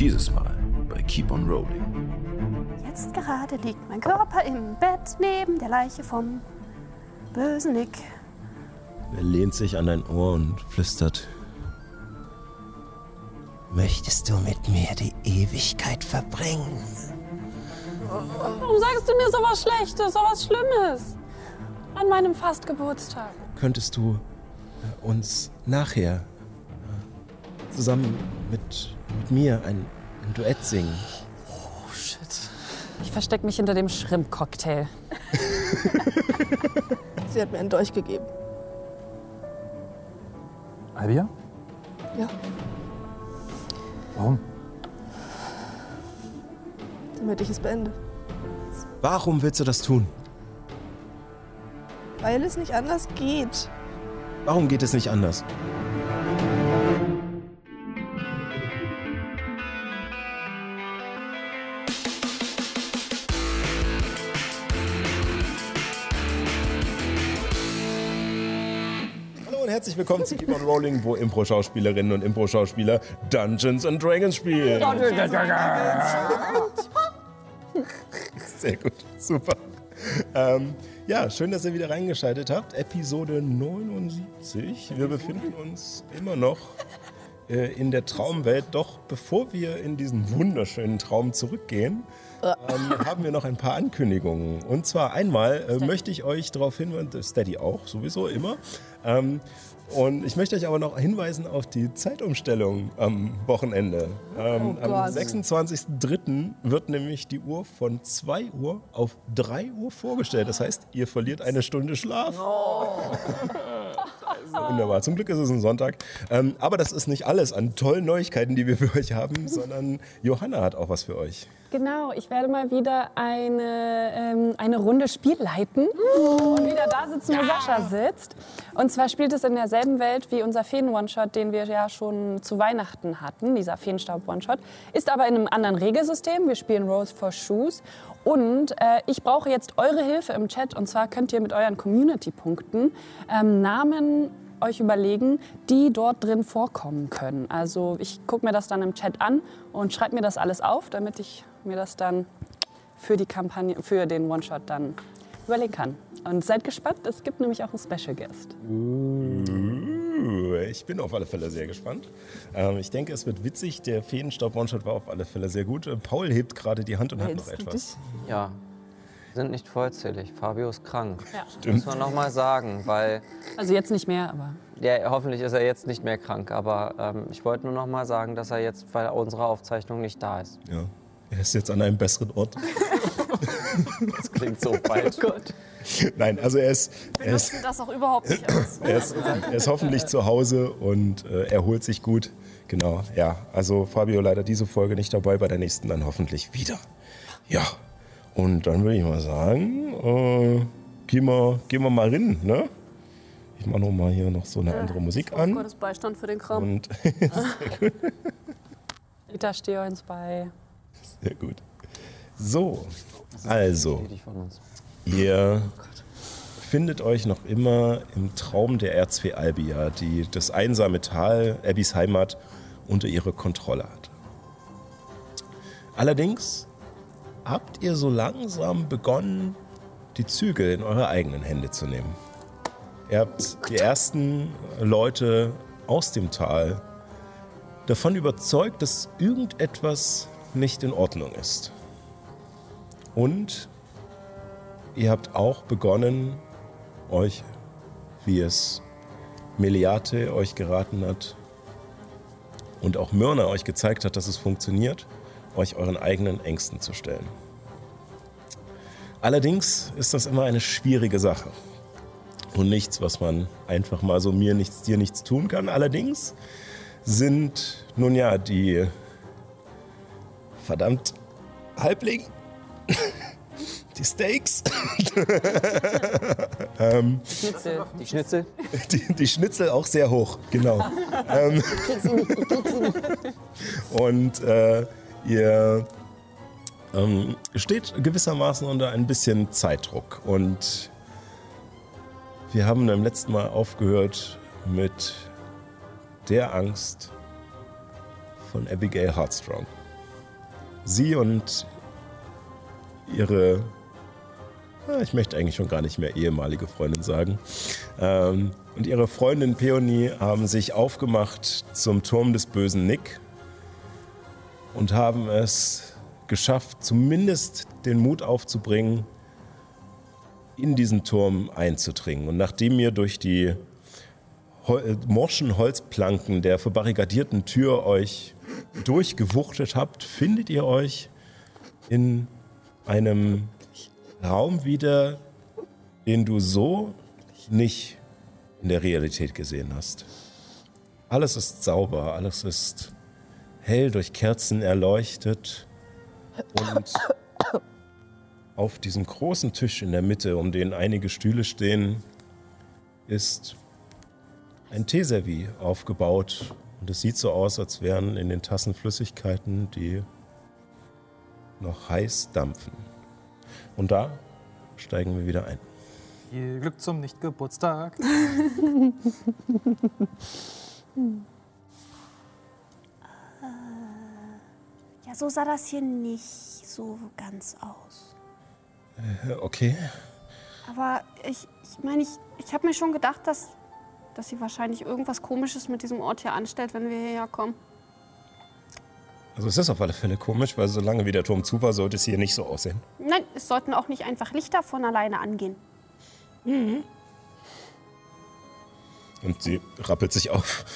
Dieses Mal bei Keep on Rolling. Jetzt gerade liegt mein Körper im Bett neben der Leiche vom bösen Nick. Er lehnt sich an dein Ohr und flüstert. Möchtest du mit mir die Ewigkeit verbringen? Warum sagst du mir sowas Schlechtes, sowas Schlimmes? An meinem Fastgeburtstag. Könntest du äh, uns nachher äh, zusammen mit, mit mir ein, ein Duett singen? Oh shit. Ich versteck mich hinter dem Shrimp-Cocktail. Sie hat mir einen Dolch gegeben. Albia? Ja, Warum? damit ich es beende. Warum willst du das tun? Weil es nicht anders geht. Warum geht es nicht anders? Herzlich willkommen zu Keep on Rolling, wo Impro-Schauspielerinnen und Impro-Schauspieler Dungeons and Dragons spielen. Sehr gut, super. Ähm, ja, schön, dass ihr wieder reingeschaltet habt. Episode 79. Wir befinden uns immer noch äh, in der Traumwelt. Doch bevor wir in diesen wunderschönen Traum zurückgehen, ähm, haben wir noch ein paar Ankündigungen. Und zwar einmal äh, möchte ich euch darauf hinweisen, Steady auch, sowieso immer. Ähm, und ich möchte euch aber noch hinweisen auf die Zeitumstellung am Wochenende. Ähm, Oh am Gott. 26.03. wird nämlich die Uhr von 2 Uhr auf 3 Uhr vorgestellt. Das heißt, ihr verliert eine Stunde Schlaf. Wunderbar. Zum Glück ist es ein Sonntag. Ähm, aber das ist nicht alles an tollen Neuigkeiten, die wir für euch haben, sondern Johanna hat auch was für euch. Genau, ich werde mal wieder eine, ähm, eine Runde Spiel leiten und wieder da sitzen, wo Sascha sitzt. Und zwar spielt es in derselben Welt wie unser Feen-One-Shot, den wir ja schon zu Weihnachten hatten, dieser Feenstaub-One-Shot. Ist aber in einem anderen Regelsystem. Wir spielen Rolls for Shoes. Und äh, ich brauche jetzt eure Hilfe im Chat. Und zwar könnt ihr mit euren Community-Punkten ähm, Namen euch überlegen, die dort drin vorkommen können. Also ich gucke mir das dann im Chat an und schreibe mir das alles auf, damit ich mir das dann für die Kampagne, für den One-Shot dann überlegen kann. Und seid gespannt, es gibt nämlich auch einen Special Guest. Uh, Ich bin auf alle Fälle sehr gespannt. Ähm, ich denke, es wird witzig. Der Feenstaub-One-Shot war auf alle Fälle sehr gut. Äh, Paul hebt gerade die Hand und hat noch etwas. Ja, sind nicht vollzählig. Fabio ist krank. Ja. Muss man noch mal sagen, weil Also jetzt nicht mehr, aber ja, hoffentlich ist er jetzt nicht mehr krank. Aber ähm, ich wollte nur noch mal sagen, dass er jetzt bei unserer Aufzeichnung nicht da ist. Ja. Er ist jetzt an einem besseren Ort. Das klingt so falsch. Nein, also er ist, ist, Nutzen das auch überhaupt nicht aus. er ist, er ist hoffentlich zu Hause und äh, erholt sich gut. Genau, ja. Also Fabio leider diese Folge nicht dabei, bei der nächsten dann hoffentlich wieder. Ja, und dann würde ich mal sagen, äh, gehen, wir, gehen wir mal rein, ne? Ich mache noch mal hier noch so eine andere Musik an. Gottes Beistand für den Kram. Und Rita, steh uns bei. sehr gut. So, also, Richtig von uns. Ihr findet euch noch immer im Traum der R2 Albia, die das einsame Tal, Abbys Heimat, unter ihre Kontrolle hat. Allerdings habt ihr so langsam begonnen, die Zügel in eure eigenen Hände zu nehmen. Ihr habt die ersten Leute aus dem Tal davon überzeugt, dass irgendetwas nicht in Ordnung ist. Und ihr habt auch begonnen, euch, wie es Meliate euch geraten hat und auch Myrna euch gezeigt hat, dass es funktioniert, euch euren eigenen Ängsten zu stellen. Allerdings ist das immer eine schwierige Sache und nichts, was man einfach mal so mir nichts, dir nichts tun kann. Allerdings sind nun ja die verdammt Halbling die Steaks, ähm, Schnitzel. Die Schnitzel? die, die Schnitzel auch sehr hoch, genau. ähm, und äh, ihr ähm, steht gewissermaßen unter ein bisschen Zeitdruck. Und wir haben beim letzten Mal aufgehört mit der Angst von Abigail Heartstrong. Sie und ihre, ich möchte eigentlich schon gar nicht mehr ehemalige Freundin sagen, ähm, und ihre Freundin Peony haben sich aufgemacht zum Turm des bösen Nick und haben es geschafft, zumindest den Mut aufzubringen, in diesen Turm einzudringen. Und nachdem ihr durch die äh, morschen Holzplanken der verbarrikadierten Tür euch durchgewuchtet habt, findet ihr euch in einem Raum wieder, den du so nicht in der Realität gesehen hast. Alles ist sauber, alles ist hell durch Kerzen erleuchtet und auf diesem großen Tisch in der Mitte, um den einige Stühle stehen, ist ein Teeservie aufgebaut. Und es sieht so aus, als wären in den Tassen Flüssigkeiten, die noch heiß dampfen. Und da steigen wir wieder ein. Viel Glück zum Nicht-Geburtstag. Ja, so sah das hier nicht so ganz aus. Äh, Okay. Aber ich ich, meine, ich, ich habe mir schon gedacht, dass, dass sie wahrscheinlich irgendwas Komisches mit diesem Ort hier anstellt, wenn wir hierher kommen. Also es ist auf alle Fälle komisch, weil solange wie der Turm zu war, sollte es hier nicht so aussehen. Nein, es sollten auch nicht einfach Lichter von alleine angehen. Und sie rappelt sich auf.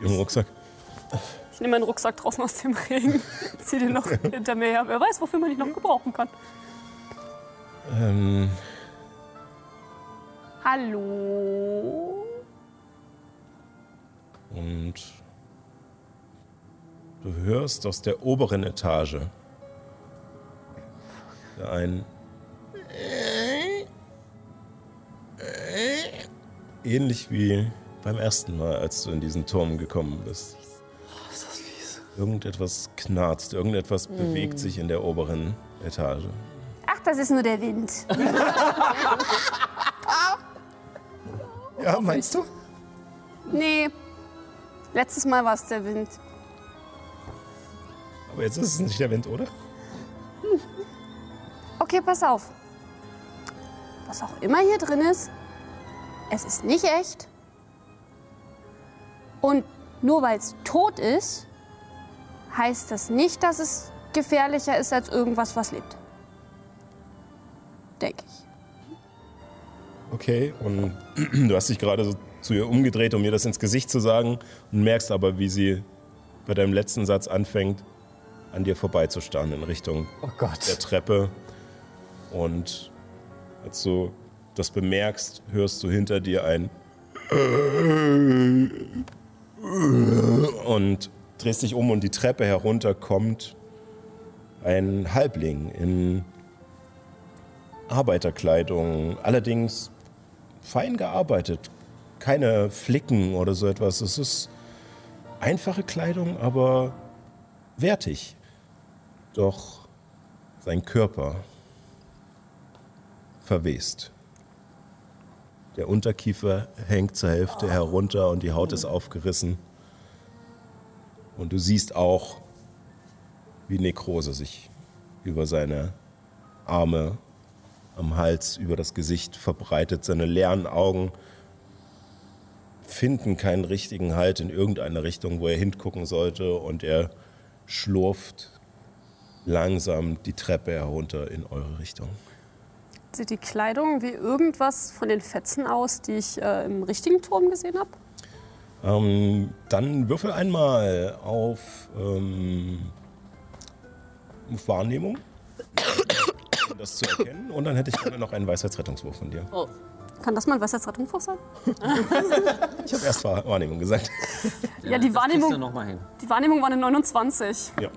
Ihren Rucksack. Ich nehme meinen Rucksack draußen aus dem Regen, zieh den noch hinter mir her. Wer weiß, wofür man ihn noch gebrauchen kann. Ähm, Hallo? und du hörst aus der oberen Etage ein ähnlich wie beim ersten Mal, als du in diesen Turm gekommen bist. Irgendetwas knarzt, irgendetwas bewegt sich in der oberen Etage. Ach, das ist nur der Wind. Ja, meinst du? Nee, letztes Mal war es der Wind. Jetzt ist es nicht der Wind, oder? Okay, pass auf. Was auch immer hier drin ist, es ist nicht echt. Und nur weil es tot ist, heißt das nicht, dass es gefährlicher ist als irgendwas, was lebt. Denke ich. Okay, und du hast dich gerade so zu ihr umgedreht, um ihr das ins Gesicht zu sagen und merkst aber, wie sie bei deinem letzten Satz anfängt, an dir vorbeizustarren in Richtung Oh Gott. der Treppe. Und als du das bemerkst, hörst du hinter dir ein und drehst dich um und die Treppe herunter kommt ein Halbling in Arbeiterkleidung, allerdings fein gearbeitet, keine Flicken oder so etwas. Es ist einfache Kleidung, aber wertig. Doch sein Körper verwest. Der Unterkiefer hängt zur Hälfte herunter und die Haut ist aufgerissen. Und du siehst auch, wie Nekrose sich über seine Arme am Hals, über das Gesicht verbreitet. Seine leeren Augen finden keinen richtigen Halt in irgendeine Richtung, wo er hingucken sollte. Und er schlurft langsam die Treppe herunter in eure Richtung. Sieht die Kleidung wie irgendwas von den Fetzen aus, die ich äh, im richtigen Turm gesehen habe? Ähm, dann würfel einmal auf, ähm, auf Wahrnehmung, um das zu erkennen. Und dann hätte ich gerne noch einen Weisheitsrettungswurf von dir. Kann das mal ein Weisheitsrettungswurf sein? Ich habe erst Wahr- Wahrnehmung gesagt. Ja, die Wahrnehmung, noch mal hin. die Wahrnehmung war eine 29. Ja,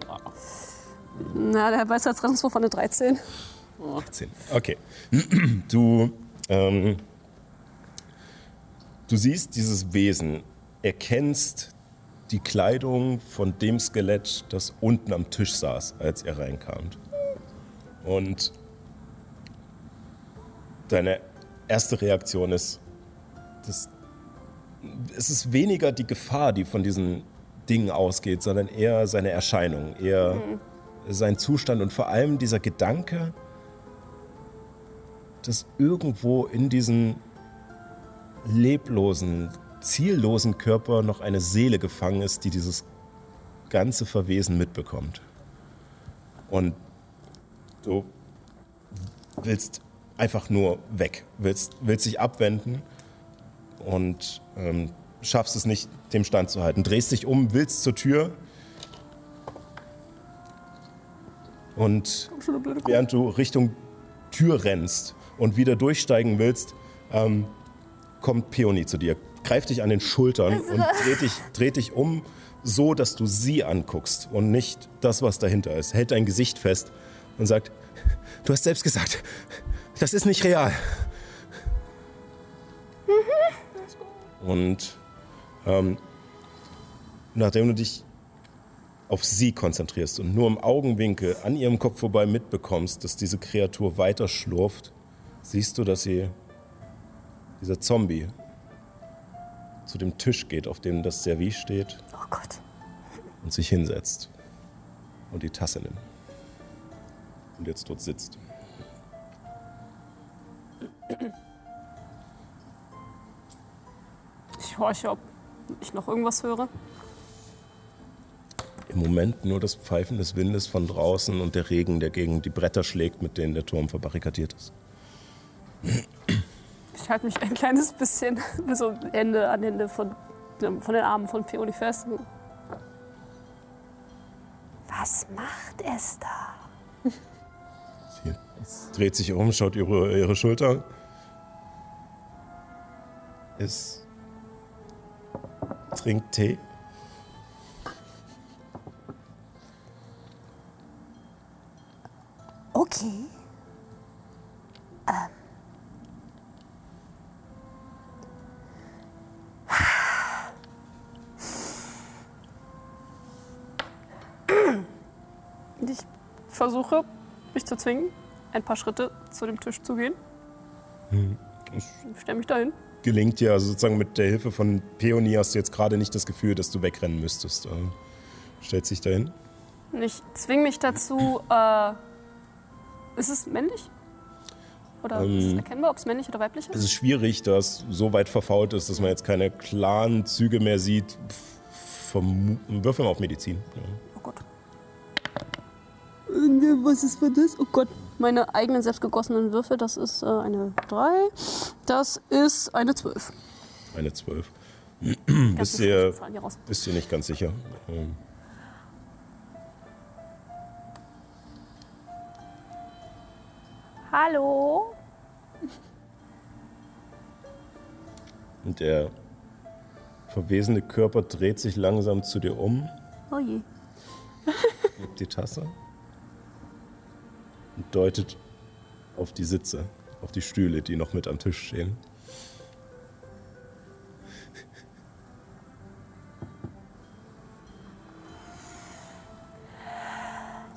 Na, der Weisheitsrettungswurf war eine 13. 18. Okay. Du, ähm, du siehst dieses Wesen, erkennst die Kleidung von dem Skelett, das unten am Tisch saß, als ihr reinkamt. Und deine erste Reaktion ist, das, es ist weniger die Gefahr, die von diesen Dingen ausgeht, sondern eher seine Erscheinung, eher sein Zustand und vor allem dieser Gedanke, dass irgendwo in diesem leblosen, ziellosen Körper noch eine Seele gefangen ist, die dieses ganze Verwesen mitbekommt. Und du willst einfach nur weg, willst, willst dich abwenden und ähm, schaffst es nicht, dem Stand zu halten. Drehst dich um, willst zur Tür und während du Richtung Tür rennst und wieder durchsteigen willst, ähm, kommt Peony zu dir, greift dich an den Schultern und dreht dich, dreht dich um, so dass du sie anguckst und nicht das, was dahinter ist. Hält dein Gesicht fest und sagt, du hast selbst gesagt, das ist nicht real. Und ähm, nachdem du dich auf sie konzentrierst und nur im Augenwinkel an ihrem Kopf vorbei mitbekommst, dass diese Kreatur weiter schlurft, siehst du, dass sie, dieser Zombie, zu dem Tisch geht, auf dem das Service steht Oh Gott. und sich hinsetzt und die Tasse nimmt. Und jetzt dort sitzt. Ich horche, ob ich noch irgendwas höre. Im Moment nur das Pfeifen des Windes von draußen und der Regen, der gegen die Bretter schlägt, mit denen der Turm verbarrikadiert ist. Ich halte mich ein kleines bisschen so Ende an Ende von, von den Armen von Peony fest. Was macht es da? Sie dreht sich um, schaut ihre, ihre Schulter. Es trinkt Tee. Zwingen, ein paar Schritte zu dem Tisch zu gehen. Ich stelle mich dahin. Gelingt dir also sozusagen mit der Hilfe von Peony hast du jetzt gerade nicht das Gefühl, dass du wegrennen müsstest. Äh, Stellt sich dahin. Ich zwinge mich dazu. Äh, ist es männlich? Oder ist es Ähm. erkennbar, ob es männlich oder weiblich Es ist? ist schwierig, da es so weit verfault ist, dass man jetzt keine klaren Züge mehr sieht. Würfel mal auf Medizin. Oh. Was ist für das? Oh Gott. Meine eigenen selbstgegossenen Würfel, das ist äh, eine 3. Das ist eine 12. Eine 12. Ganz Bist raus. bist dir nicht ganz sicher. Ähm, Hallo? Und der verwesende Körper dreht sich langsam zu dir um, Oh je. hebt die Tasse und deutet auf die Sitze, auf die Stühle, die noch mit am Tisch stehen.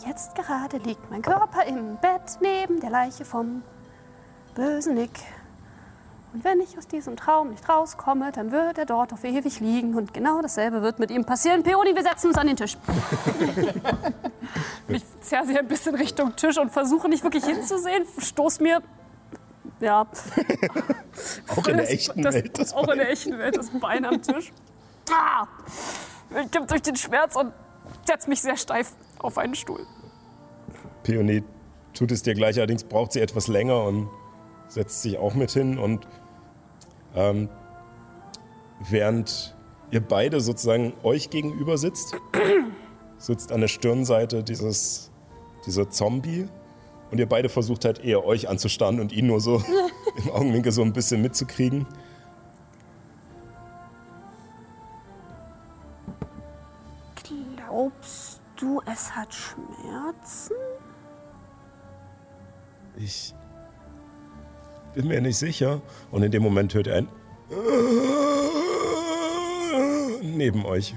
Jetzt gerade liegt mein Körper im Bett neben der Leiche vom bösen Nick. Und wenn ich aus diesem Traum nicht rauskomme, dann wird er dort auf ewig liegen. Und genau dasselbe wird mit ihm passieren. Peony, wir setzen uns an den Tisch. ich zerre sie ein bisschen Richtung Tisch und versuche nicht wirklich hinzusehen. Stoß mir. Ja. Auch in der echten das, Welt. Das auch in der echten Welt das Bein am Tisch. Ah! Ich gebe durch den Schmerz und setze mich sehr steif auf einen Stuhl. Peony tut es dir gleich, allerdings braucht sie etwas länger und setzt sich auch mit hin. Und ähm, während ihr beide sozusagen euch gegenüber sitzt, sitzt an der Stirnseite dieses, dieser Zombie. Und ihr beide versucht halt eher euch anzustarren und ihn nur so im Augenwinkel so ein bisschen mitzukriegen. Glaubst du, es hat Schmerzen? Ich bin mir nicht sicher. Und in dem Moment hört ihr ein neben euch.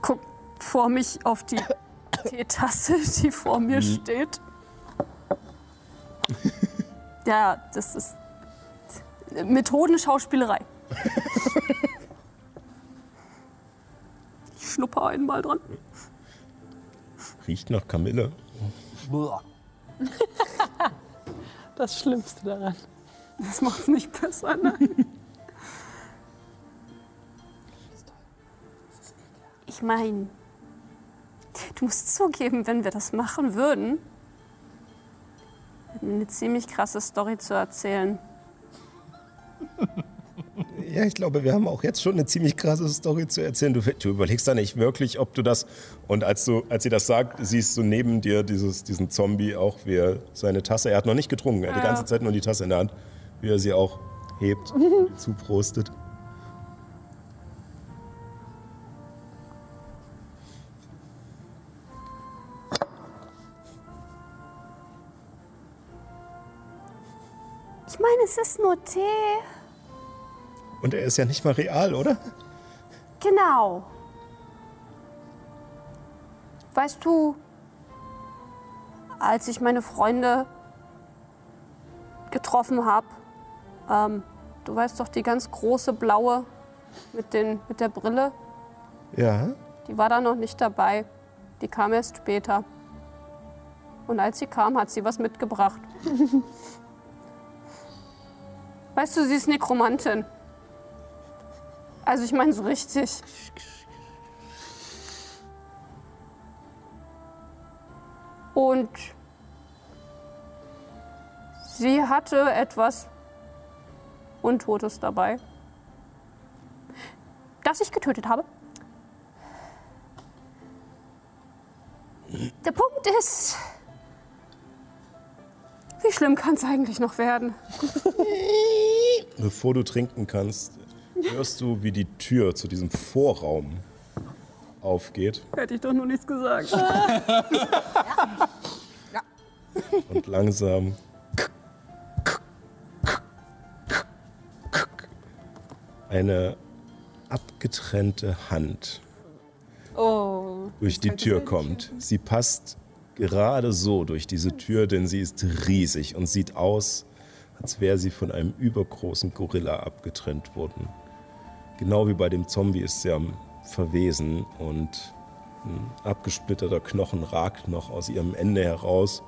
Guck vor mich auf die Teetasse, die vor mir steht. Ja, das ist Methodenschauspielerei. Ich schnupper einmal dran. Riecht nach Kamille. Buah. Das Schlimmste daran. Das macht's nicht besser, ne? Ich meine, du musst zugeben, wenn wir das machen würden, hätten wir eine ziemlich krasse Story zu erzählen. Ja, ich glaube, wir haben auch jetzt schon eine ziemlich krasse Story zu erzählen. Du, du überlegst da nicht wirklich, ob du das. Und als, du, als sie das sagt, siehst du neben dir dieses, diesen Zombie auch, wie er seine Tasse, er hat noch nicht getrunken, er hat die ganze Zeit nur die Tasse in der Hand, wie er sie auch hebt, zuprostet. Ich meine, es ist nur Tee. Und er ist ja nicht mal real, oder? Genau. Weißt du, als ich meine Freunde getroffen habe, ähm, du weißt doch, die ganz große blaue mit, den, mit der Brille, Ja. die war da noch nicht dabei. Die kam erst später. Und als sie kam, hat sie was mitgebracht. weißt du, sie ist Nekromantin. Also ich meine so richtig. Und sie hatte etwas Untotes dabei, das ich getötet habe. Der Punkt ist, wie schlimm kann es eigentlich noch werden? Bevor du trinken kannst, hörst du, wie die Tür zu diesem Vorraum aufgeht Hätte ich doch nur nichts gesagt. und langsam eine abgetrennte Hand Oh. durch die Tür kommt. Sie passt gerade so durch diese Tür, denn sie ist riesig und sieht aus, als wäre sie von einem übergroßen Gorilla abgetrennt worden. Genau wie bei dem Zombie ist sie am Verwesen und ein abgesplitterter Knochen ragt noch aus ihrem Ende heraus.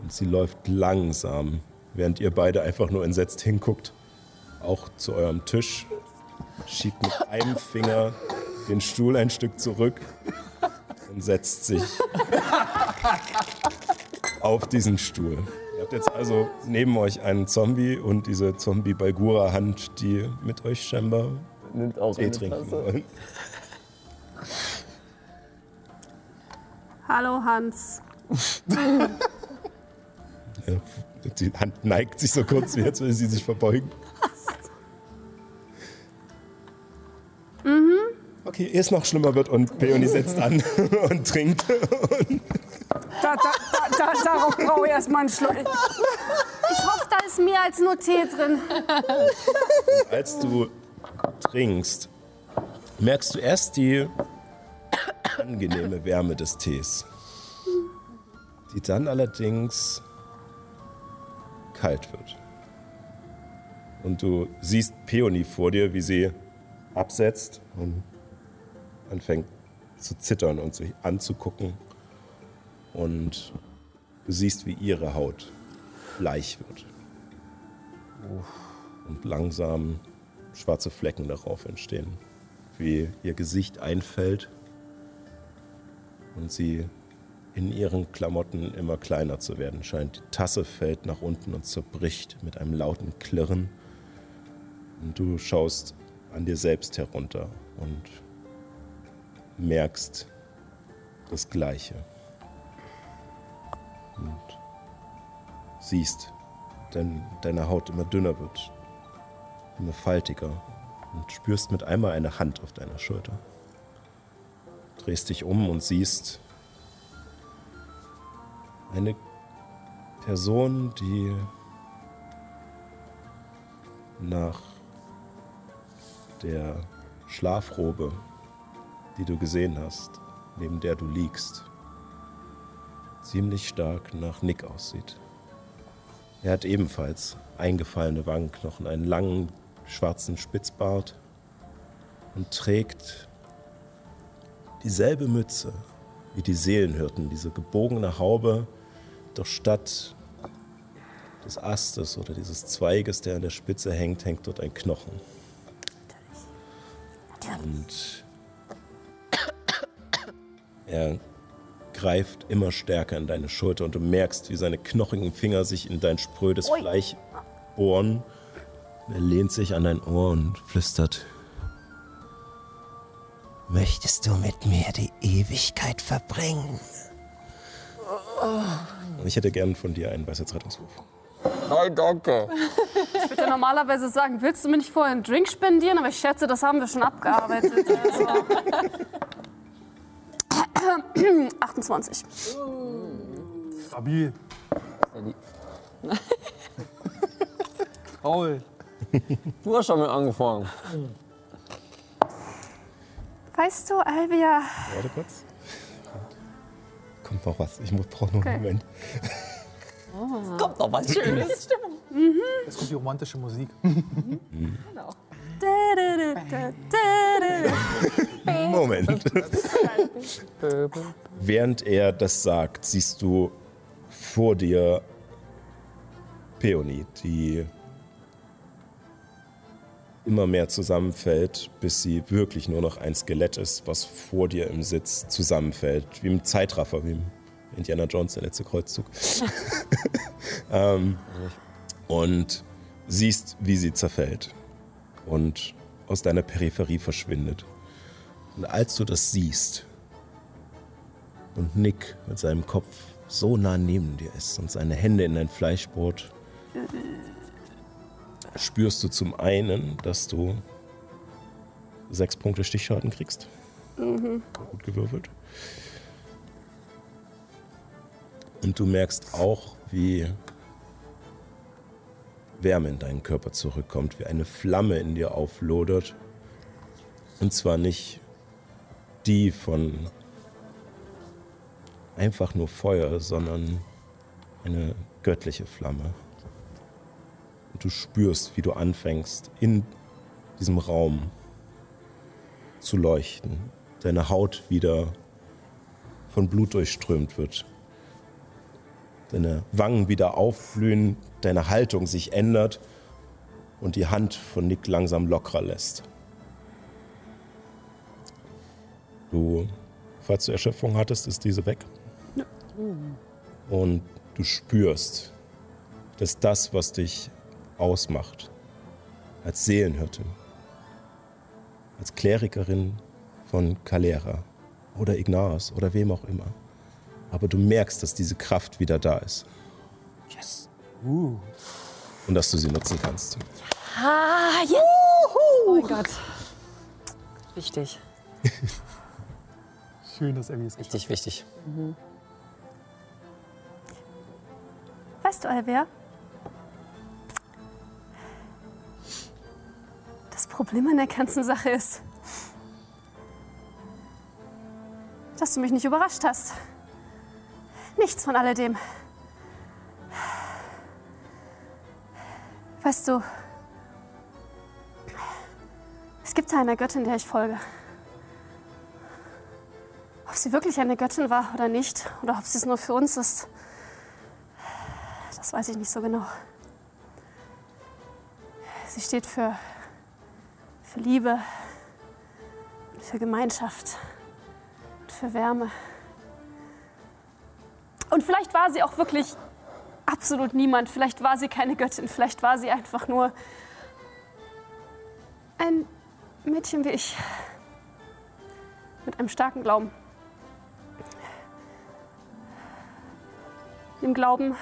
Und sie läuft langsam, während ihr beide einfach nur entsetzt hinguckt, auch zu eurem Tisch, schiebt mit einem Finger den Stuhl ein Stück zurück und setzt sich auf diesen Stuhl. Ihr habt jetzt also neben euch einen Zombie und diese Zombie-Balgura-Hand, die mit euch scheinbar Nimmt auch Tee trinken Tasse. wollen. Hallo Hans. Ja, Die Hand neigt sich so kurz, wie jetzt will sie sich verbeugen. Okay, ehe es noch schlimmer wird und Peony setzt an und trinkt. Da, da, da, da, darauf brauche ich erstmal einen Schluck. Ich hoffe, da ist mehr als nur Tee drin. Als du trinkst, merkst du erst die angenehme Wärme des Tees, die dann allerdings kalt wird. Und du siehst Peony vor dir, wie sie absetzt und anfängt zu zittern und sich anzugucken. Und du siehst, wie ihre Haut bleich wird. Und langsam schwarze Flecken darauf entstehen. Wie ihr Gesicht einfällt und sie in ihren Klamotten immer kleiner zu werden scheint. Die Tasse fällt nach unten und zerbricht mit einem lauten Klirren. Und du schaust an dir selbst herunter und merkst das Gleiche. Und siehst, denn deine Haut immer dünner wird, immer faltiger und spürst mit einmal eine Hand auf deiner Schulter. Drehst dich um und siehst eine Person, die nach der Schlafrobe, die du gesehen hast, neben der du liegst, ziemlich stark nach Nick aussieht. Er hat ebenfalls eingefallene Wangenknochen, einen langen schwarzen Spitzbart und trägt dieselbe Mütze wie die Seelenhirten, diese gebogene Haube, doch statt des Astes oder dieses Zweiges, der an der Spitze hängt, hängt dort ein Knochen. Und er greift immer stärker in deine Schulter und du merkst, wie seine knochigen Finger sich in dein sprödes Fleisch bohren. Er lehnt sich an dein Ohr und flüstert. Möchtest du mit mir die Ewigkeit verbringen? Ich hätte gern von dir einen Weisheitsrettungswurf. Nein, danke. Ich würde ja normalerweise sagen, willst du mir nicht vorher einen Drink spendieren? Aber ich schätze, das haben wir schon abgearbeitet. Also. 28. Stabil. Paul. Du hast schon mit angefangen. Weißt du, Alvia, Warte kurz. Kommt noch was. Ich brauche noch Okay. einen Moment. Kommt noch was Schönes. Jetzt kommt die romantische Musik. Moment. Während er das sagt, siehst du vor dir Peony, die immer mehr zusammenfällt, bis sie wirklich nur noch ein Skelett ist, was vor dir im Sitz zusammenfällt. Wie im Zeitraffer, wie im Indiana Jones, der letzte Kreuzzug. ähm, und siehst, wie sie zerfällt und aus deiner Peripherie verschwindet. Und als du das siehst und Nick mit seinem Kopf so nah neben dir ist und seine Hände in dein Fleisch bohrt, spürst du zum einen, dass du sechs Punkte Stichschaden kriegst. Gut gewürfelt. Und du merkst auch, wie Wärme in deinen Körper zurückkommt, wie eine Flamme in dir auflodert. Und zwar nicht die von einfach nur Feuer, sondern eine göttliche Flamme. Und du spürst, wie du anfängst, in diesem Raum zu leuchten. Deine Haut wieder von Blut durchströmt wird. Deine Wangen wieder aufblühen, deine Haltung sich ändert und die Hand von Nick langsam lockerer lässt. Du, falls du Erschöpfung hattest, ist diese weg. Und du spürst, dass das, was dich ausmacht, als Seelenhirtin, als Klerikerin von Calera oder Ignaras oder wem auch immer, aber du merkst, dass diese Kraft wieder da ist. Yes. Und dass du sie nutzen kannst. Ah, yes! Oh mein Gott. Wichtig. Schön, dass Abby es Richtig wichtig. weißt du, Alvia? Das Problem an der ganzen Sache ist, dass du mich nicht überrascht hast. Nichts von alledem. Weißt du, es gibt da eine Göttin, der ich folge. Ob sie wirklich eine Göttin war oder nicht, oder ob sie es nur für uns ist, das weiß ich nicht so genau. Sie steht für, für Liebe, für Gemeinschaft und für Wärme. Und vielleicht war sie auch wirklich absolut niemand. Vielleicht war sie keine Göttin. Vielleicht war sie einfach nur ein Mädchen wie ich. Mit einem starken Glauben. Dem Glauben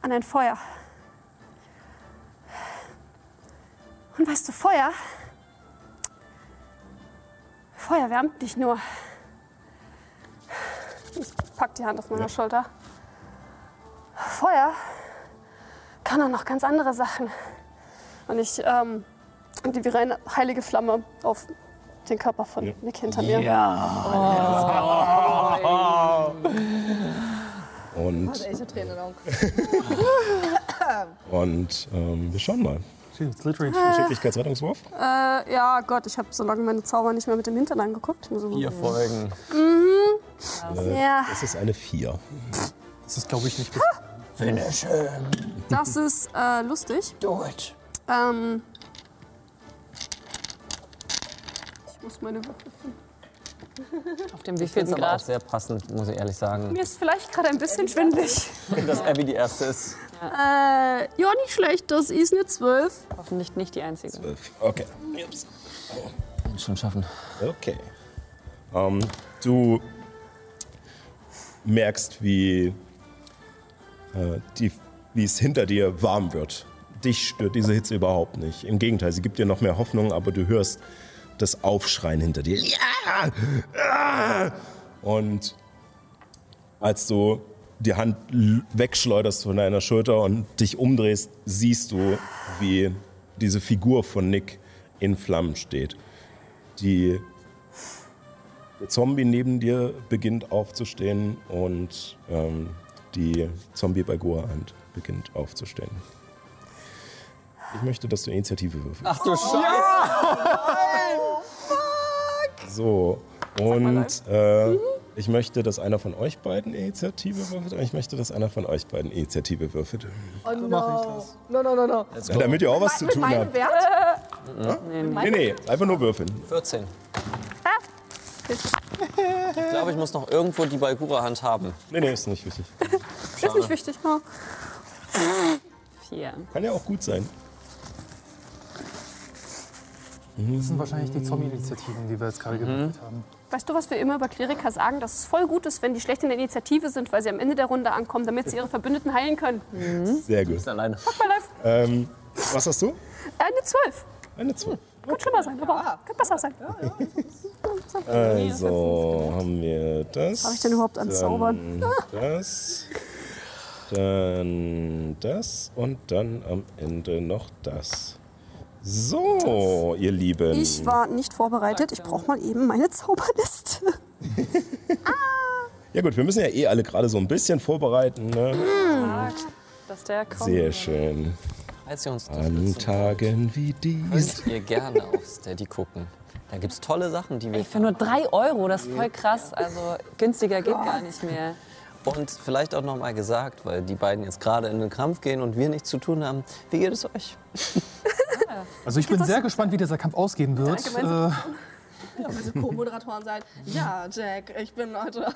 an ein Feuer. Und weißt du, Feuer, Feuer wärmt nicht nur. Ich pack die Hand auf meiner Schulter. Feuer kann auch noch ganz andere Sachen. Und ich ähm, aktiviere eine heilige Flamme auf den Körper von Nick hinter mir. Und, Echte Tränen in den Augen. und ähm, wir schauen mal. Slittery. Geschicklichkeitsrettungswurf? Äh, ja, Gott, ich habe so lange meine Zauber nicht mehr mit dem Hintern angeguckt. So- Vier Folgen. Ja, Das ist eine 4. Das ist, glaube ich, nicht gut. das ist äh, lustig. Do it. Ähm, ich muss meine Würfel finden. Auf dem Ich finde wievielten es aber auch Grad? sehr passend, muss ich ehrlich sagen, Mir ist vielleicht gerade ein bisschen schwindelig. dass Abby die erste ist. Äh, ja, nicht schlecht. Das ist eine 12. Hoffentlich nicht die einzige. 12. Okay. Ups. Schon schaffen. Okay. Ähm, du merkst, wie, äh, die, wie es hinter dir warm wird. Dich stört diese Hitze überhaupt nicht. Im Gegenteil, sie gibt dir noch mehr Hoffnung, aber du hörst das Aufschreien hinter dir. Ja! Und als du die Hand wegschleuderst von deiner Schulter und dich umdrehst, siehst du, wie diese Figur von Nick in Flammen steht. Die der Zombie neben dir beginnt aufzustehen und ähm, die Zombie bei Goa-Hand beginnt aufzustehen. Ich möchte, dass du Initiative würfelst. Ach du Scheiße. So, und äh, ich möchte, dass einer von euch beiden Initiative würfelt und ich möchte, dass einer von euch beiden Initiative würfelt. Oh no. No, no, no, no. Ja, damit ihr auch was zu Mit tun meinem habt. Wert. Nee, nee, einfach nur würfeln. 14. Ich glaube, ich muss noch irgendwo die Balgura-Hand haben. Nee, nee, ist nicht wichtig. Ist nicht wichtig. Ja. Vier. Kann ja auch gut sein. Das sind wahrscheinlich die Zombie-Initiativen, die wir jetzt gerade gewürfelt haben. Weißt du, was wir immer über Kleriker sagen? Dass es voll gut ist, wenn die schlecht in der Initiative sind, weil sie am Ende der Runde ankommen, damit sie ihre Verbündeten heilen können. Sehr gut. Ist alleine. Fuck my life. Ähm, was hast du? Eine 12. Eine 2. Könnte schlimmer sein, aber könnte besser sein. Also haben wir das. Was habe ich denn überhaupt an Zaubern? Das. Dann das und dann am Ende noch das. So, ihr Lieben. Ich war nicht vorbereitet. Ich brauche mal eben meine Zauberliste. Ja gut, wir müssen ja eh alle gerade so ein bisschen vorbereiten. Ne? Dass der kommt. Sehr schön. Falls ihr uns An Tagen wie dies. könnt ihr gerne auf Steady gucken. Da gibt es tolle Sachen, die wir Für nur drei Euro, das ist voll krass. Also günstiger geht gar nicht mehr. Und vielleicht auch noch mal gesagt, weil die beiden jetzt gerade in den Kampf gehen und wir nichts zu tun haben. Wie geht es euch? Also ich bin sehr gespannt, wie dieser Kampf ausgehen wird. gemeinsam. Ja, also Co-Moderatoren sein. Ja, Jack, ich bin heute.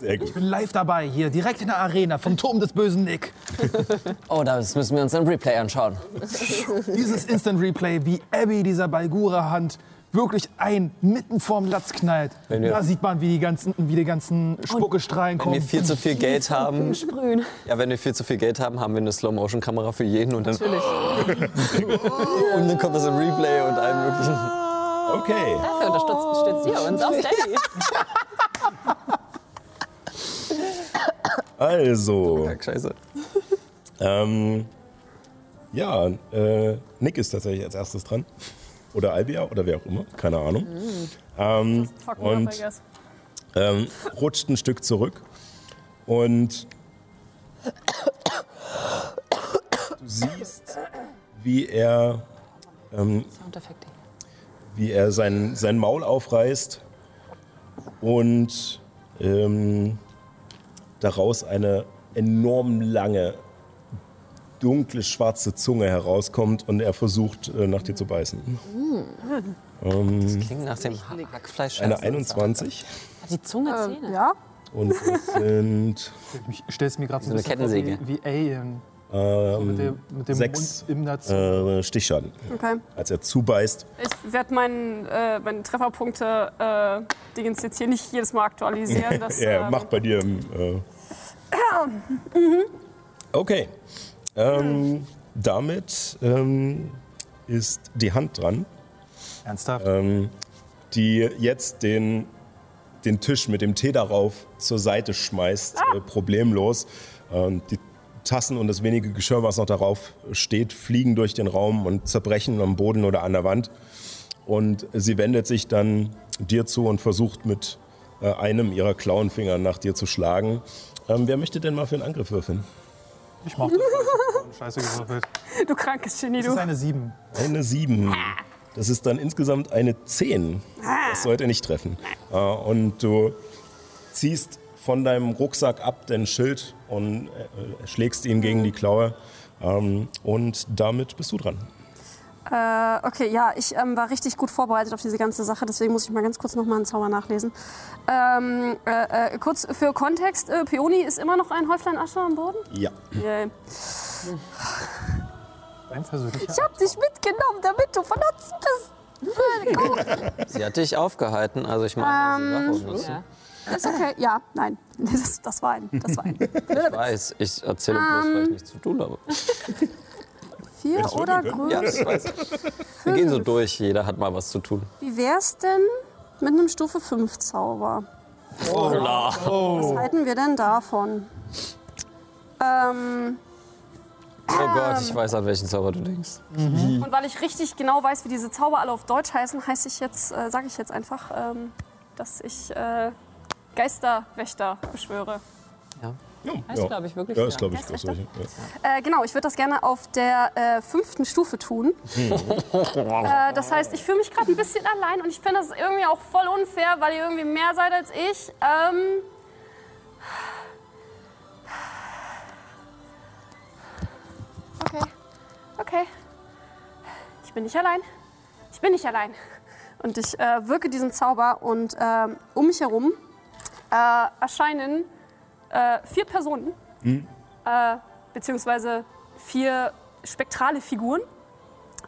Sehr gut. ich bin live dabei, hier direkt in der Arena vom Turm des bösen Nick. Oh, das müssen wir uns im Replay anschauen. Dieses Instant Replay, wie Abby dieser Balgura-Hand wirklich ein mitten vorm Latz knallt. Wenn wir- da sieht man, wie die ganzen, wie die ganzen Spuckestrahlen Wenn wir kommen. viel zu viel Geld haben, Sprühen. ja, wenn wir viel zu viel Geld haben, haben wir eine Slow-Motion-Kamera für jeden und dann, Natürlich. und dann kommt das im Replay und allem möglichen. Okay. Dafür unterstützt ihr uns auf Steady. Also, Scheiße. ähm, ja, äh, Nick ist tatsächlich als erstes dran. Oder Albia oder wer auch immer, keine Ahnung. Ähm, Fuck me up, I und guess. ähm, rutscht ein Stück zurück und du siehst, wie er, ähm, Soundeffekte. Wie er sein, sein Maul aufreißt und ähm, daraus eine enorm lange, dunkle, schwarze Zunge herauskommt und er versucht, äh, nach dir zu beißen. Klingt nach dem Ha- Hackfleisch. Eine 21 Hat die Zunge Zähne? Ja, und es sind Ich stelle es mir gerade so So ein eine bisschen vor Kettensäge. wie, wie Alien. Mit ähm, dem, mit dem sechs äh, Stichschaden. okay. Als er zubeißt, Ich werde meinen, äh, meine Trefferpunkte äh, Dingens jetzt hier nicht jedes Mal aktualisieren. Das, er ähm, macht bei dir. Äh, okay. Ähm, damit ähm, ist die Hand dran. Ernsthaft? ähm, die jetzt den, den Tisch mit dem Tee darauf zur Seite schmeißt, äh, problemlos. Ähm, die Tassen und das wenige Geschirr, was noch darauf steht, fliegen durch den Raum und zerbrechen am Boden oder an der Wand. Und sie wendet sich dann dir zu und versucht mit äh, einem ihrer Klauenfinger nach dir zu schlagen. Ähm, wer möchte denn mal für einen Angriff würfeln? Ich mach das. scheiße gewürfelt. Du krankes Genie, Das ist du. eine 7. Eine 7. Das ist dann insgesamt eine 10. Das sollte nicht treffen. Äh, Und du ziehst von deinem Rucksack ab dein Schild und äh, schlägst ihn gegen die Klaue. Ähm, Und damit bist du dran. Äh, okay, ja, ich ähm, war richtig gut vorbereitet auf diese ganze Sache, deswegen muss ich mal ganz kurz noch mal einen Zauber nachlesen. Ähm, äh, äh, kurz für Kontext, äh, Peony ist immer noch ein Häuflein Asche am Boden? Ja. Yay. Ein. Ich hab dich mitgenommen, damit du von bist. Sie hat dich aufgehalten, also ich meine, sie Waffe benutzen. Ist okay, ja, nein, das, das war ein, das war ein. Ich weiß, ich erzähle bloß, weil ich nichts zu tun habe. Vier du oder würfeln können? Ja, größer? ich weiß. Wir gehen so durch, jeder hat mal was zu tun. Wie wär's denn mit einem Stufe 5 Zauber? Was halten wir denn davon? Ähm, Oh Gott, ich weiß, an welchen Zauber du denkst. und weil ich richtig genau weiß, wie diese Zauber alle auf Deutsch heißen, heiße ich jetzt, äh, sage ich jetzt einfach, ähm, dass ich äh, Geisterwächter beschwöre. Ja. Ja, Heißt, glaub ich, wirklich, Ja, ist, glaube ich, solche. Ja. Äh, genau, ich würde das gerne auf der äh, fünften Stufe tun. äh, das heißt, ich fühle mich gerade ein bisschen allein und ich finde das irgendwie auch voll unfair, weil ihr irgendwie mehr seid als ich. Ähm, okay, okay. Ich bin nicht allein. Ich bin nicht allein. Und ich äh, wirke diesen Zauber und ähm, um mich herum äh, erscheinen äh, vier Personen äh, beziehungsweise vier spektrale Figuren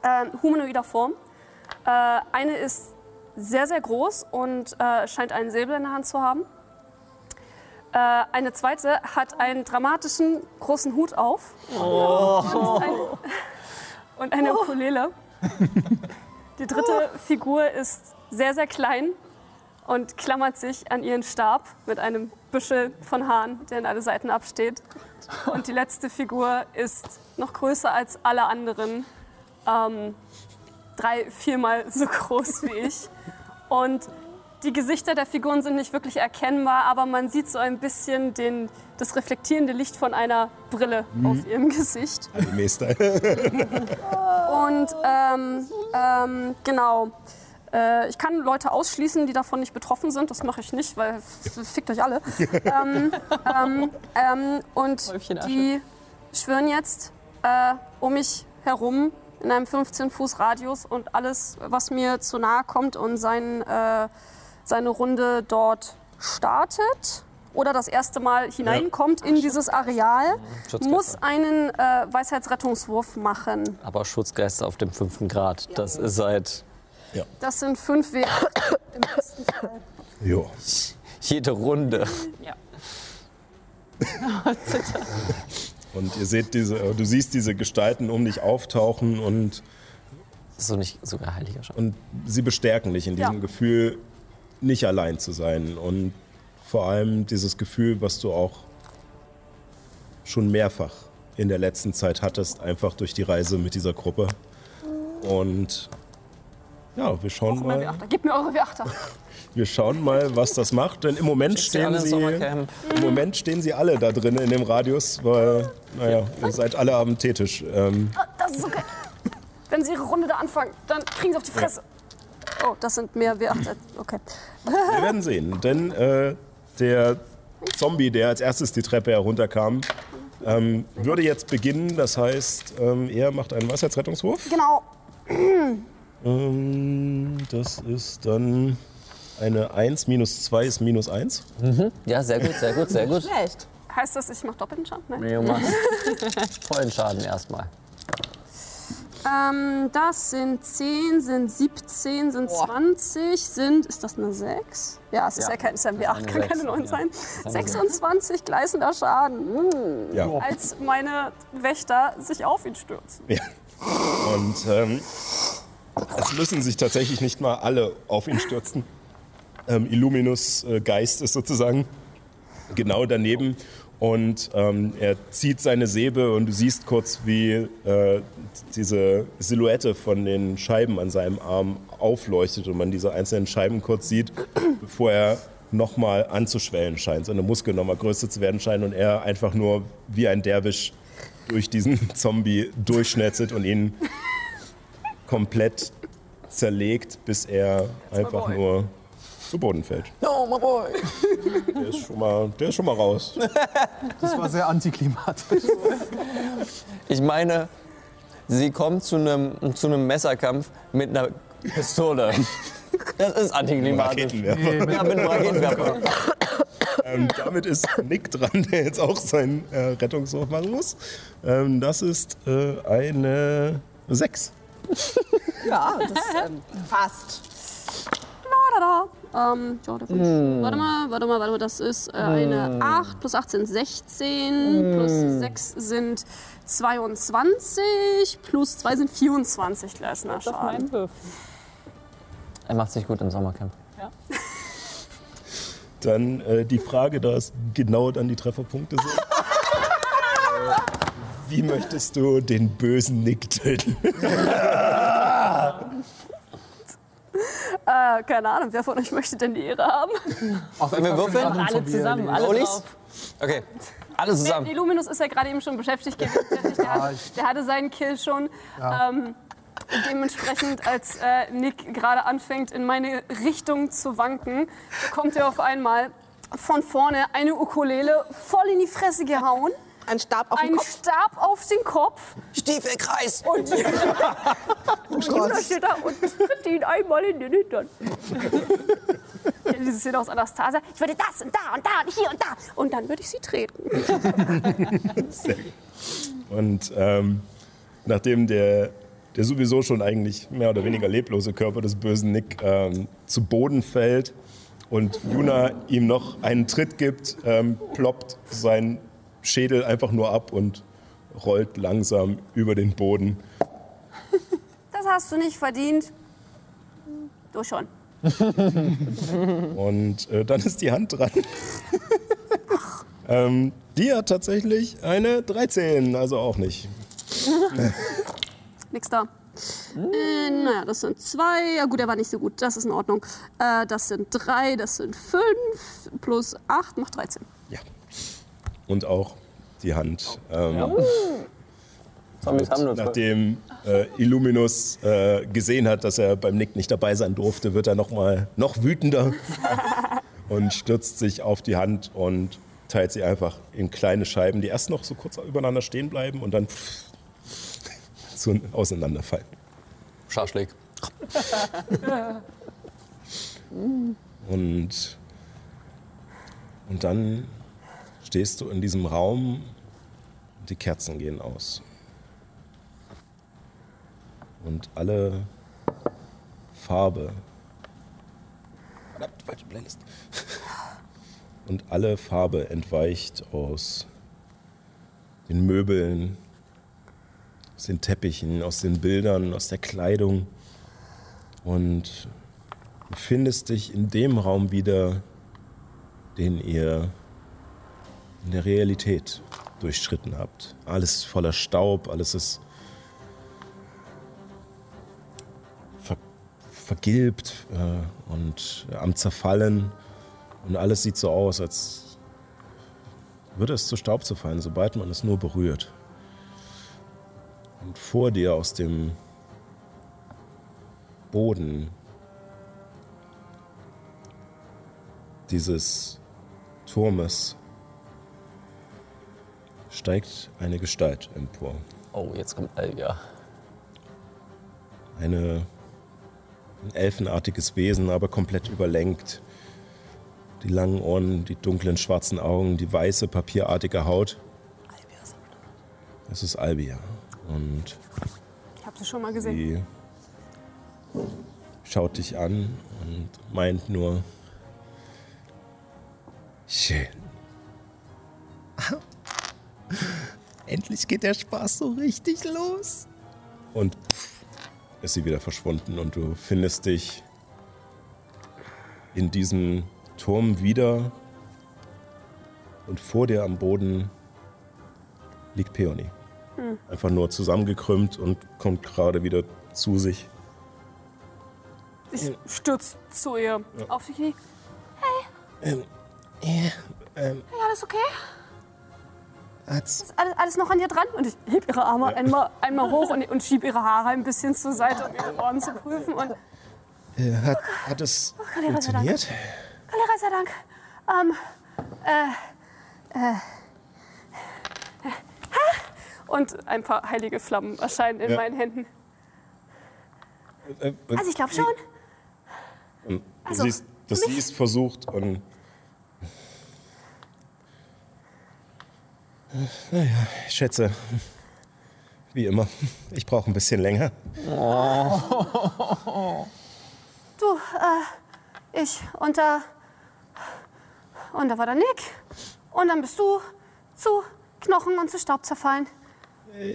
äh, humanoider Form. Äh, eine ist sehr, sehr groß und äh, scheint einen Säbel in der Hand zu haben. Eine zweite hat einen dramatischen großen Hut auf und, ein, und eine Ukulele. Die dritte Figur ist sehr, sehr klein und klammert sich an ihren Stab mit einem Büschel von Haaren, der in alle Seiten absteht. Und die letzte Figur ist noch größer als alle anderen. Ähm, drei, viermal so groß wie ich. Und die Gesichter der Figuren sind nicht wirklich erkennbar, aber man sieht so ein bisschen den, das reflektierende Licht von einer Brille auf ihrem Gesicht. Anime-Style. Und ähm, ähm, genau. Äh, ich kann Leute ausschließen, die davon nicht betroffen sind. Das mache ich nicht, weil fickt euch alle. ähm, ähm, ähm, und die schwören jetzt äh, um mich herum in einem 15 Fuß Radius und alles, was mir zu nahe kommt und sein, äh, seine Runde dort startet oder das erste Mal hineinkommt in dieses Areal, muss einen äh, Weisheitsrettungswurf machen. Aber Schutzgeister auf dem fünften Grad, das ist seit Das sind fünf Wege. Im besten Fall. Jo. jede Runde. Und ihr seht diese, du siehst diese Gestalten um dich auftauchen und, Das ist so nicht sogar heiliger Schein. und sie bestärken dich in diesem Ja. Gefühl, nicht allein zu sein. Und vor allem dieses Gefühl, was du auch schon mehrfach in der letzten Zeit hattest, einfach durch die Reise mit dieser Gruppe. Und ja, wir schauen mal, W8er. Gebt mir eure W8er. wir schauen mal, was das macht. Denn im Moment stehen sie, im Moment stehen sie alle da drin in dem Radius, weil, naja, ihr seid alle am Teetisch. Ähm, Ah, Das ist okay. Wenn sie ihre Runde da anfangen, dann kriegen sie auf die Fresse. Oh, das sind mehr W8. als- Okay. Wir werden sehen, denn äh, der Zombie, der als erstes die Treppe herunterkam, ähm, würde jetzt beginnen. Das heißt, ähm, er macht einen Weisheitsrettungswurf. Genau. Ähm, das ist dann eine 1 minus 2 ist minus 1. Ja, sehr gut, sehr gut, sehr gut. Schlecht. Heißt das, ich mache doppelten Schaden? Nein. Du machst vollen Schaden erstmal. Ähm, das sind 10, sind 17, sind 20, sind. Ist das eine 6? Ja, es ist ja, Ja, kein, ist ja ein das ist W8, eine kann keine Sechs, 9 ja. sein. Das ist eine 26 gleißender Schaden. Mm. Ja. Als meine Wächter sich auf ihn stürzen. ja. Und ähm, es müssen sich tatsächlich nicht mal alle auf ihn stürzen. Ähm, Illuminus äh, Geist ist sozusagen genau daneben und ähm, er zieht seine Säbe und du siehst kurz, wie äh, diese Silhouette von den Scheiben an seinem Arm aufleuchtet und man diese einzelnen Scheiben kurz sieht, bevor er nochmal anzuschwellen scheint, seine Muskeln nochmal größer zu werden scheinen und er einfach nur wie ein Derwisch durch diesen Zombie durchschnetzelt und ihn komplett zerlegt, bis er einfach nur zu Boden fällt. No, my boy. Der ist schon mal, der ist schon mal raus. Das war sehr antiklimatisch. Ich meine, sie kommt zu einem zu einem Messerkampf mit einer Pistole. Das ist antiklimatisch. Raketenwerfer. Ja, mit einem Raketenwerfer. Ähm, damit ist Nick dran, der jetzt auch seinen äh, Rettungswurf machen muss. Ähm, das ist äh, eine 6. Ja, das ähm, fast. Da, da, da. Ähm, ja, der Wunsch. Warte mal, warte mal, warte mal. Das ist äh, eine 8 plus 8 sind 16, plus 6 sind 22, plus 2 sind 24 Gleisner Schaden. Er macht sich gut im Sommercamp. Dann äh, die Frage, da es genau dann die Trefferpunkte sind. wie möchtest du den bösen Nick töten? Äh, keine Ahnung, wer von euch möchte denn die Ehre haben? Wollen wir würfeln? Alle zusammen, alle Rollis? drauf. Okay, alle zusammen. Illuminus ist ja gerade eben schon beschäftigt gewesen. Der, hat, der hatte seinen Kill schon. Ähm, dementsprechend, als äh, Nick gerade anfängt, in meine Richtung zu wanken, bekommt er auf einmal von vorne eine Ukulele voll in die Fresse gehauen, Ein Stab auf den einen Kopf. Stab auf den Kopf Stiefelkreis. und Juna steht da und tritt ihn einmal in den Hintern. Ja, Diese Szene aus Anastasia. Ich würde das und da und da und hier und da. Und dann würde ich sie treten. Und ähm, nachdem der, der sowieso schon eigentlich mehr oder weniger leblose Körper des bösen Nick ähm, zu Boden fällt und Juna ihm noch einen Tritt gibt, ähm, ploppt sein Schädel einfach nur ab und rollt langsam über den Boden. Das hast du nicht verdient. Du schon. Und äh, dann ist die Hand dran. ähm, die hat tatsächlich eine 13, also auch nicht. Nix da. Äh, naja, das sind zwei. Ja gut, der war nicht so gut. Das ist in Ordnung. Äh, das sind drei, das sind fünf. Plus acht macht 13. Ja. Und auch die Hand. Ähm, zwölf. Nachdem äh, Illuminus äh, gesehen hat, dass er beim Nick nicht dabei sein durfte, wird er noch mal noch wütender und stürzt sich auf die Hand und teilt sie einfach in kleine Scheiben, die erst noch so kurz übereinander stehen bleiben und dann so auseinanderfallen. Schaschlik. Und, und dann stehst du in diesem Raum, die Kerzen gehen aus. Und alle Farbe. Und alle Farbe entweicht aus den Möbeln, aus den Teppichen, aus den Bildern, aus der Kleidung. Und du findest dich in dem Raum wieder, den ihr in der Realität durchschritten habt. Alles voller Staub, alles ist ver vergilbt äh, und am Zerfallen. Und alles sieht so aus, als würde es zu Staub zerfallen, sobald man es nur berührt. Und vor dir aus dem Boden dieses Turmes steigt eine Gestalt empor. Oh, jetzt kommt Alga. Eine, ein elfenartiges Wesen, aber komplett überlenkt. Die langen Ohren, die dunklen schwarzen Augen, die weiße papierartige Haut. Es ist Albia. Und Ich habe sie schon mal gesehen. sie schaut dich an und meint nur, schön. Endlich geht der Spaß so richtig los. Und pff, ist sie wieder verschwunden und du findest dich in diesem Turm wieder und vor dir am Boden liegt Peony. Einfach nur zusammengekrümmt und kommt gerade wieder zu sich. Ich stürzt zu ihr auf die Knie. Ähm, ja, ähm, Hey, alles okay? Hat's, Ist alles, alles noch an dir dran? Und ich heb ihre Arme einmal, einmal hoch und, und schieb ihre Haare ein bisschen zur Seite, um ihre Ohren zu prüfen. Und äh, hat, hat es Kalera, sei Dank. funktioniert? Kalera sei Dank. Ähm, äh, äh, und ein paar heilige Flammen erscheinen in Ja. meinen Händen. Äh, Also ich glaube schon. Also, siehst, dass sie es versucht und. Naja, ich schätze. Wie immer. Ich brauche ein bisschen länger. Du, äh, ich und da und da war der Nick und dann bist du zu Knochen und zu Staub zerfallen.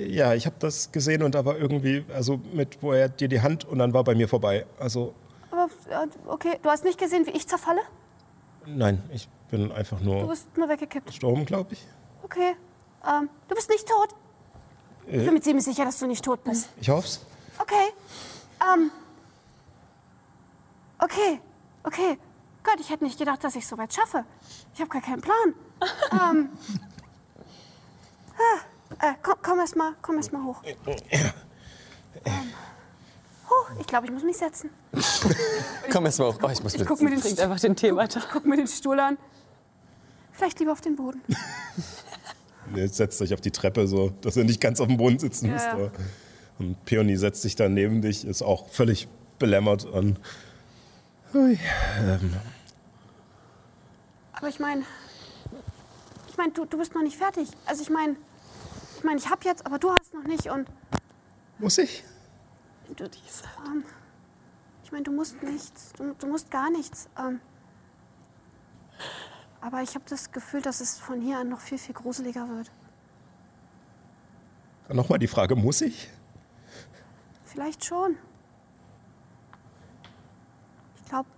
Ja, ich habe das gesehen und da war irgendwie, also mit, wo er dir die Hand und dann war bei mir vorbei. Also, Aber äh, okay, du hast nicht gesehen, wie ich zerfalle? nein, ich bin einfach Du nur bist nur weggekippt. gestorben, glaube ich. Okay. Ähm, du bist nicht tot. Ich bin mir ziemlich sicher, dass du nicht tot bist. Ich hoff's. Okay. Ähm. Okay. Okay. Gott, ich hätte nicht gedacht, dass ich es so weit schaffe. Ich habe gar keinen Plan. ähm. ah, Äh, komm, komm erst mal, komm erst mal hoch. Ähm. Huh, ich glaube, ich muss mich setzen. Komm jetzt mal hoch. Oh, ich muss Ich mit. guck mir den, Trinkt einfach den Tee weiter. guck mir den Stuhl an. Vielleicht lieber auf den Boden. Jetzt setzt euch auf die Treppe, so, dass ihr nicht ganz auf dem Boden sitzen müsst. Ja. aber- Und Peony setzt sich dann neben dich, ist auch völlig belämmert. Und Ui, ähm, Aber ich meine, ich meine, du, du bist noch nicht fertig. Also ich meine, ich meine, ich hab jetzt, aber du hast noch nicht und muss ich? Du diese. ähm, ich meine, du musst nichts, du, du musst gar nichts. Ähm, aber ich habe das Gefühl, dass es von hier an noch viel, viel gruseliger wird. Dann nochmal die Frage, muss ich? Vielleicht schon. Ich glaube,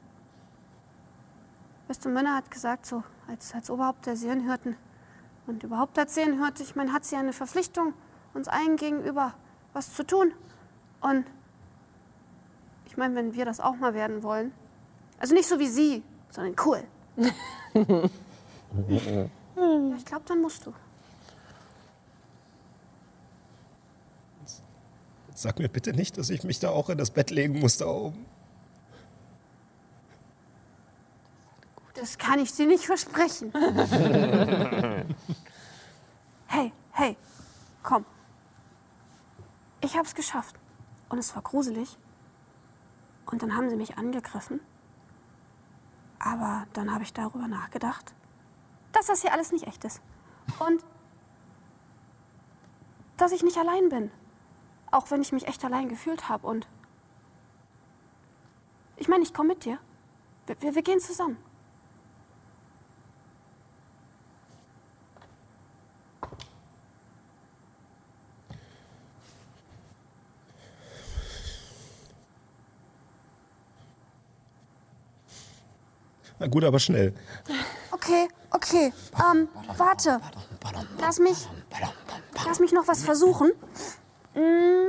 Mr. Mönner hat gesagt, so als, als Oberhaupt der Seelenhirten und überhaupt als Seelenhirte, ich meine, hat sie eine Verpflichtung, uns allen gegenüber was zu tun. Und ich meine, wenn wir das auch mal werden wollen, also nicht so wie sie, sondern cool. ich glaube, dann musst du. Sag mir bitte nicht, dass ich mich da auch in das Bett legen muss da oben. Das kann ich dir nicht versprechen. hey, hey, komm. Ich hab's geschafft. Und es war gruselig. Und dann haben sie mich angegriffen. Aber dann habe ich darüber nachgedacht, dass das hier alles nicht echt ist. Und dass ich nicht allein bin. Auch wenn ich mich echt allein gefühlt habe. Und ich meine, ich komme mit dir. Wir, wir, wir gehen zusammen. Na gut, aber schnell. Okay, okay. Ähm, warte. Lass mich, lass mich noch was versuchen. Mm.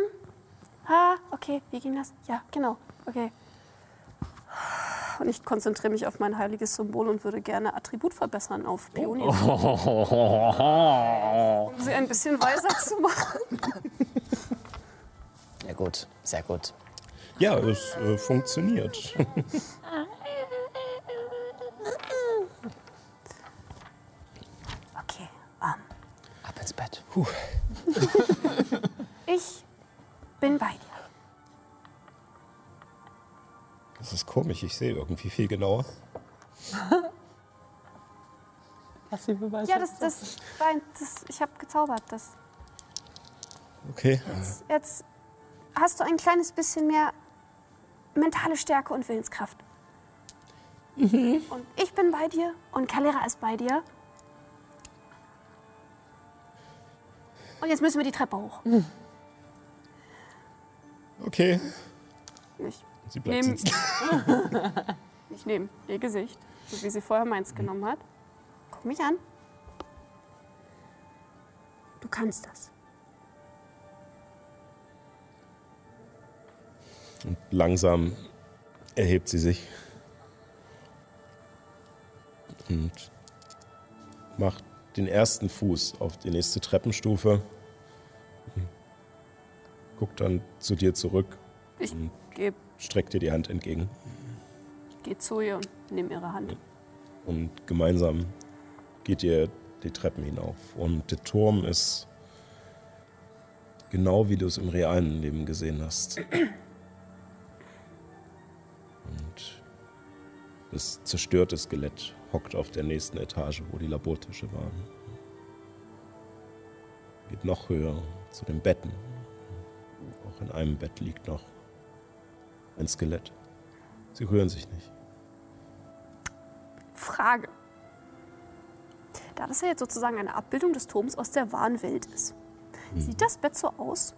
Ah, okay, wie ging das? Ja, genau. Okay. Und ich konzentriere mich auf mein heiliges Symbol und würde gerne Attribut verbessern auf Peony. Um sie ein bisschen weiser zu machen. Ja, gut. Sehr gut. Ja, es äh, funktioniert. Bett. ich bin bei dir. Das ist komisch, ich sehe irgendwie viel genauer. Passive Weise. Ja, das, das, war ein- das ich habe gezaubert. Das, Okay. Jetzt hast du ein kleines bisschen mehr mentale Stärke und Willenskraft. Und ich bin bei dir und Kalera ist bei dir. Und jetzt müssen wir die Treppe hoch. Okay. Nicht, Sie bleibt sitzen. nicht neben ihr Gesicht, so wie sie vorher meins genommen hat. Guck mich an. Du kannst das. Und langsam erhebt sie sich. Und macht den ersten Fuß auf die nächste Treppenstufe. Guckt dann zu dir zurück, Ich gehe streckt dir die Hand entgegen geh zu ihr und nehme ihre Hand. und gemeinsam geht ihr die Treppen hinauf. Und der Turm ist genau wie du es im realen Leben gesehen hast. Das zerstörte Skelett hockt auf der nächsten Etage, wo die Labortische waren. Geht noch höher zu den Betten. Auch in einem Bett liegt noch ein Skelett. Sie rühren sich nicht. Frage. Da das ja jetzt sozusagen eine Abbildung des Turms aus der wahren Welt ist, sieht das Bett so aus,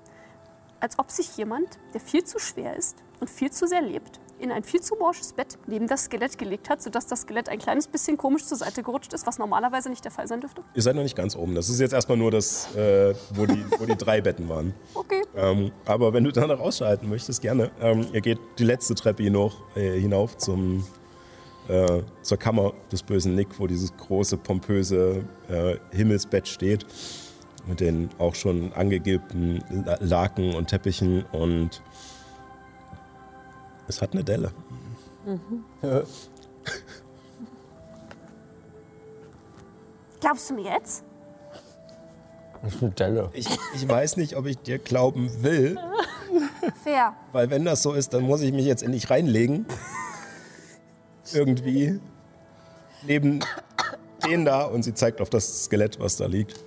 als ob sich jemand, der viel zu schwer ist und viel zu sehr lebt, in ein viel zu morsches Bett neben das Skelett gelegt hat, sodass das Skelett ein kleines bisschen komisch zur Seite gerutscht ist, was normalerweise nicht der Fall sein dürfte? Ihr seid noch nicht ganz oben. Das ist jetzt erstmal nur das, äh, wo, die, wo die drei Betten waren. Okay. Ähm, aber wenn du danach ausschalten möchtest, gerne. Ähm, ihr geht die letzte Treppe hinauf, äh, hinauf zum, äh, zur Kammer des bösen Nick, wo dieses große, pompöse äh, Himmelsbett steht. Mit den auch schon angegilbten La- Laken und Teppichen. Und es hat eine Delle. Glaubst du mir jetzt? Das ist eine Delle. Ich, ich weiß nicht, ob ich dir glauben will. Fair. Weil wenn das so ist, dann muss ich mich jetzt endlich reinlegen. Irgendwie. Neben den da und sie zeigt auf das Skelett, was da liegt.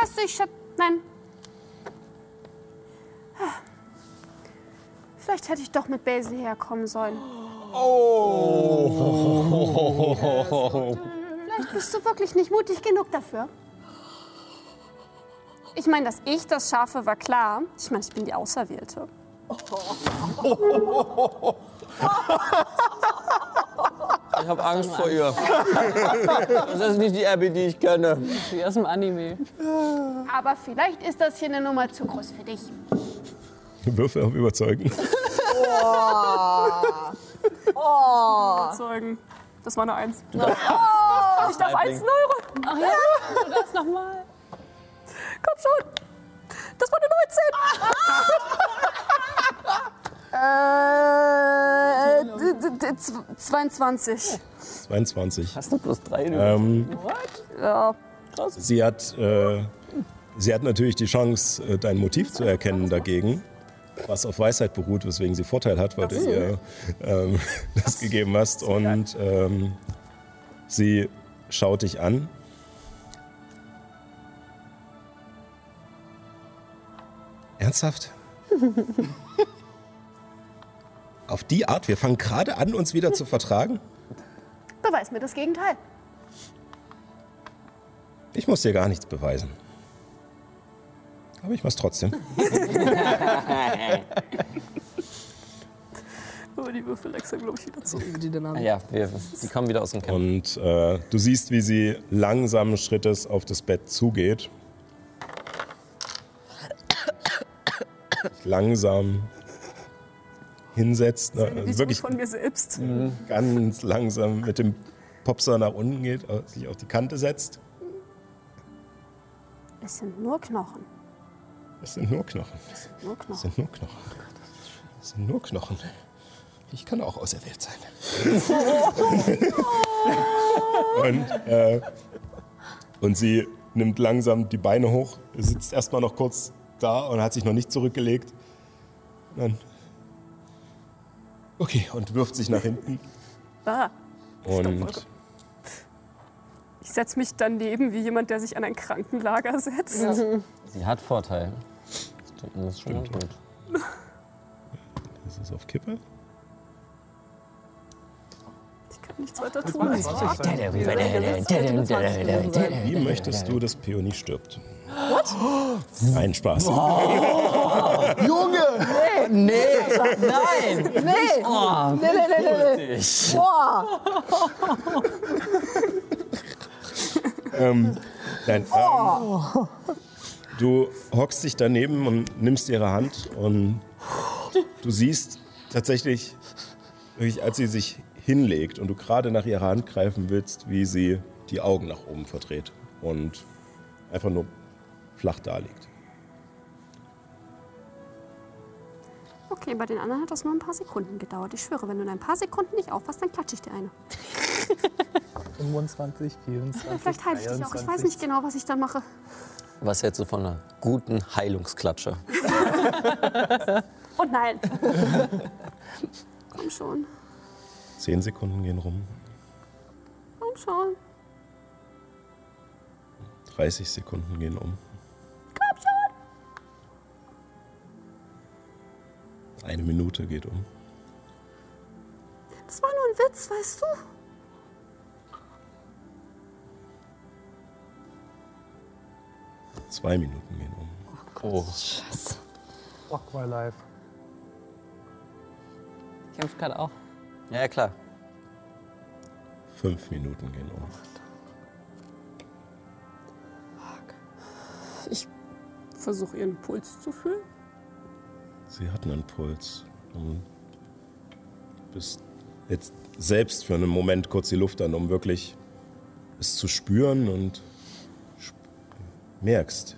Weißt du, ich hab. Nein. Vielleicht hätte ich doch mit Basil herkommen sollen. Vielleicht bist du wirklich nicht mutig genug dafür. Ich meine, dass ich das schaffe, war klar. Ich meine, ich bin die Auserwählte. Ich habe Angst vor ihr. Das ist nicht die Abby, die ich kenne. Wie aus dem Anime. Aber vielleicht ist das hier eine Nummer zu groß für dich. Würfel auf Überzeugen. Überzeugen. Das war eine Eins. ich darf eins Euro. Ach ja, du darfst nochmal. Komm schon. Das war eine 19. äh, d- d- d- z- 22. 22. Hast du plus drei? Ähm, Ja. sie, hat, äh, sie hat natürlich die Chance, äh, dein Motiv zu erkennen dagegen. Was auf Weisheit beruht, weswegen sie Vorteil hat, weil du ihr ähm, das gegeben hast. Und ähm, sie schaut dich an. Ernsthaft? Auf die Art? Wir fangen gerade an, uns wieder zu vertragen? Beweis mir das Gegenteil. Ich muss dir gar nichts beweisen. Aber ich mach's trotzdem. Oh, die Würfel wechseln, glaube ich, wieder zu. Die Dynamik. Ja, wir, die kommen wieder aus dem Camp. Und äh, du siehst, wie sie langsamen Schrittes auf das Bett zugeht. Langsam hinsetzt. Ne? Also wirklich von mir selbst. ganz langsam mit dem Popser nach unten geht, äh, sich auf die Kante setzt. Es sind nur Knochen. Das sind nur Knochen. Nur Das Knochen. sind nur Knochen. Das sind nur Knochen. Ich kann auch auserwählt sein. und, äh, und sie nimmt langsam die Beine hoch, sitzt erstmal noch kurz da und hat sich noch nicht zurückgelegt. Dann. Okay, und wirft sich nach hinten. Ah, Und ich setze mich daneben wie jemand, der sich an ein Krankenlager setzt. Sie hat Vorteil. Das ist schon Stimmt. gut. das ist auf Kippe. Nichts weiter tun. Wie möchtest du, dass Peony stirbt? Was? Nein, Spaß. Junge! Nee, nein! Nee! Oh, Nee, nee, nee, nee, nee. Boah! Ähm, nein, ähm, du hockst dich daneben und nimmst ihre Hand und du siehst tatsächlich, wirklich, als sie sich hinlegt und du gerade nach ihrer Hand greifen willst, wie sie die Augen nach oben verdreht und einfach nur flach da liegt. Okay, bei den anderen hat das nur ein paar Sekunden gedauert. Ich schwöre, wenn du in ein paar Sekunden nicht aufpasst, dann klatsche ich dir eine. 25, 24, Vielleicht heile ich dich auch. Ich weiß nicht genau, was ich dann mache. Was hältst du von einer guten Heilungsklatsche? Oh nein. Komm schon. Zehn Sekunden gehen rum, Komm schon. 30 Sekunden gehen um. Komm schon. Eine Minute geht um. Das war nur ein Witz, weißt du? Zwei Minuten gehen um. Oh. Fuck my life. Kämpft gerade auch. Ja, ja, klar. Fünf Minuten gehen um. Ich versuche ihren Puls zu fühlen. Sie hatten einen Puls. Und bist jetzt selbst für einen Moment kurz die Luft an, um wirklich es zu spüren und sp merkst,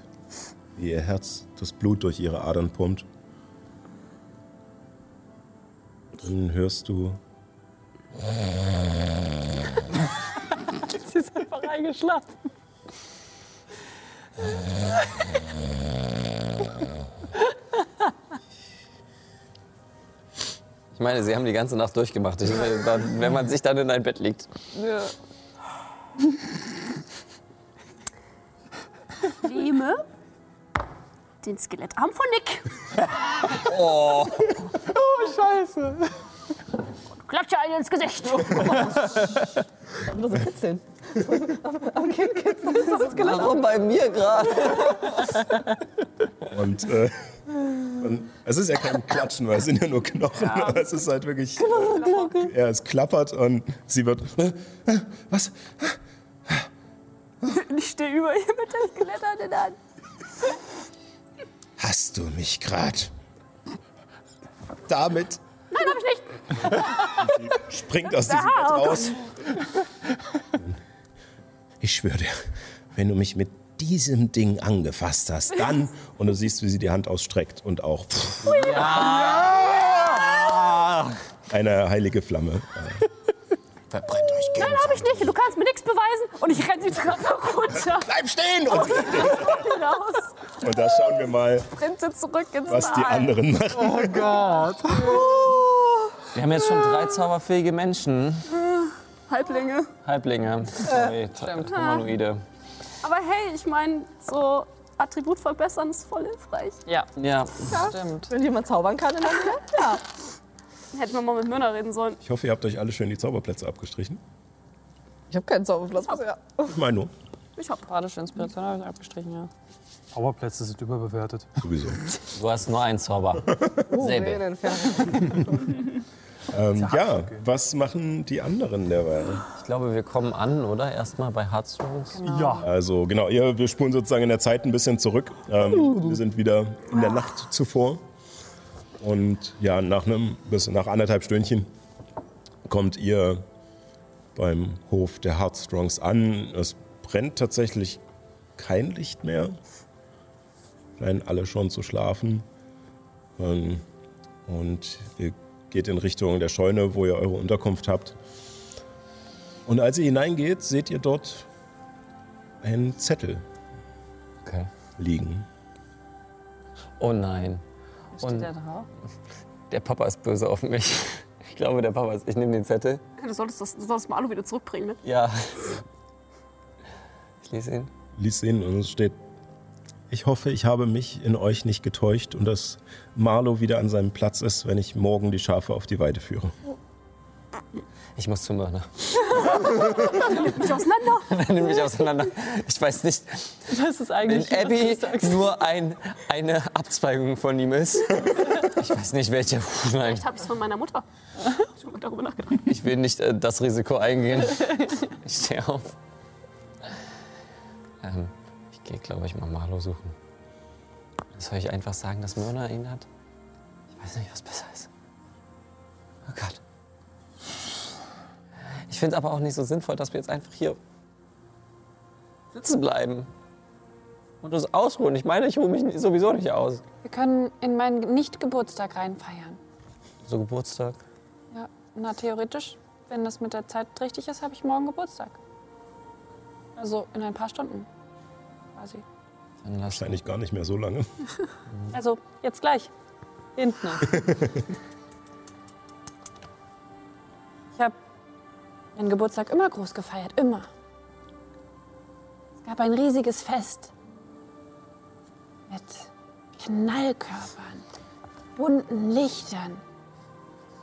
wie ihr Herz das Blut durch ihre Adern pumpt. Dann hörst du Sie ist einfach eingeschlafen. Ich meine, sie haben die ganze Nacht durchgemacht. Ich, dann- wenn man sich dann in ein Bett legt. Nehme den Skelettarm von Nick. Oh, Scheiße. Klatsche einen ins Gesicht. Nur so kitzeln. warum bei mir gerade? und, äh, es ist ja kein Klatschen, weil es sind ja nur Knochen. Aber es ist halt wirklich. Ja, es klappert und sie wird. Äh, äh, was? Ich stehe über ihr mit dem Skelettarm in der Hand. Hast du mich gerade damit? Nein, hab ich nicht. Springt aus diesem Bett raus. Ich schwöre dir, wenn du mich mit diesem Ding angefasst hast, dann und du siehst, wie sie die Hand ausstreckt und auch eine heilige Flamme. Verbrennt euch Nein, hab ich nicht. Du kannst mir nichts beweisen. Und ich renne die Treppe runter. Bleib stehen! Und, und da schauen wir mal, Sprinte zurück ins was die anderen machen. Oh Gott. Wir haben jetzt schon drei zauberfähige Menschen. Halblinge. Halblinge. Sorry, Humanoide. Aber hey, ich meine, so Attribut verbessern ist voll hilfreich. Ja, Ja, stimmt. Wenn jemand zaubern kann in der Nähe, ja. Hätten wir mal mit Mörner reden sollen. Ich hoffe, ihr habt euch alle schön die Zauberplätze abgestrichen. Ich habe keinen Zauberplatz bisher. Ich meine nur, Ich hab. Badische Inspiration habe ich abgestrichen, ja. Zauberplätze sind überbewertet. sowieso. du hast nur einen Zauber. Oh, Säbel. Ähm, ja, was machen die anderen derweil? Ich glaube, wir kommen an, oder? Erstmal bei Hearthstones. Ja. Also genau, ihr, wir spulen sozusagen in der Zeit ein bisschen zurück. Ähm, wir sind wieder in der Nacht zuvor. Und ja, nach einem bis nach anderthalb Stündchen kommt ihr beim Hof der Heartstrongs an. Es brennt tatsächlich kein Licht mehr. Scheinen alle schon zu schlafen. Ähm, und ihr geht in Richtung der Scheune, wo ihr eure Unterkunft habt. Und als ihr hineingeht, seht ihr dort einen Zettel Okay. liegen. Oh nein. Steht Und der drauf? der Papa ist böse auf mich. Ich glaube, der Papa ist. Ich nehme den Zettel. Du solltest, das, du solltest mal Alu wieder zurückbringen, ne? Ja. Ich lese ihn. Lies ihn und es steht: Ich hoffe, ich habe mich in euch nicht getäuscht und dass Marlo wieder an seinem Platz ist, wenn ich morgen die Schafe auf die Weide führe. Ich muss zu Mörner. Nicht auseinander. Nimm mich auseinander. Ich weiß nicht, Das ist wenn eigentlich. Abby was du sagst. nur ein, eine Abzweigung von ihm ist. Ich weiß nicht, welche. Puh, Nein, Vielleicht hab ich's von meiner Mutter. Ich hab mal darüber nachgedacht. ich will nicht äh, das Risiko eingehen. Ich stehe auf. Ähm, ich gehe, glaube ich, mal Marlo suchen. Soll ich einfach sagen, dass Mörner ihn hat? Ich weiß nicht, was besser ist. Oh Gott. Ich finde es aber auch nicht so sinnvoll, dass wir jetzt einfach hier sitzen bleiben und uns ausruhen. Ich meine, ich ruhe mich sowieso nicht aus. Wir können in meinen Nicht-Geburtstag reinfeiern. So Geburtstag. Ja, na theoretisch, wenn das mit der Zeit richtig ist, habe ich morgen Geburtstag. Also in ein paar Stunden quasi. Dann lass Wahrscheinlich gar nicht mehr so lange. Also jetzt gleich. Hinten. ich habe meinen Geburtstag immer groß gefeiert, immer. Es gab ein riesiges Fest mit Knallkörpern, bunten Lichtern,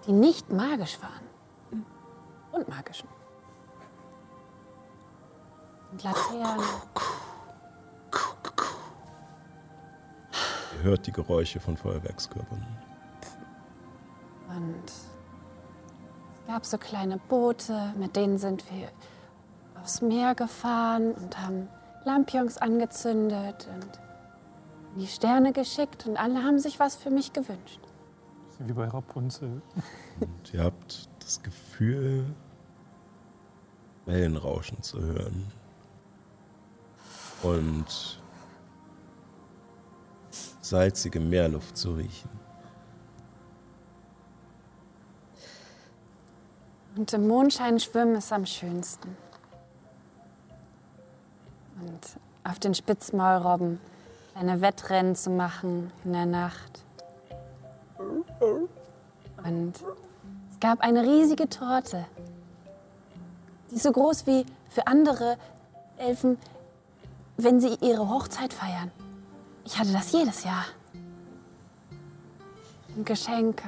die nicht magisch waren. Und magischen. Und Laternen. Ihr hört die Geräusche von Feuerwerkskörpern. Und es gab so kleine Boote, mit denen sind wir aufs Meer gefahren und haben Lampions angezündet und in die Sterne geschickt und alle haben sich was für mich gewünscht. Wie bei Rapunzel. Und ihr habt das Gefühl, Wellenrauschen zu hören. Und salzige Meerluft zu riechen. Und im Mondschein schwimmen ist am schönsten. Und auf den Spitzmaulrobben kleine Wettrennen zu machen in der Nacht. Und es gab eine riesige Torte. Die so groß wie für andere Elfen, wenn sie ihre Hochzeit feiern. Ich hatte das jedes Jahr. Und Geschenke.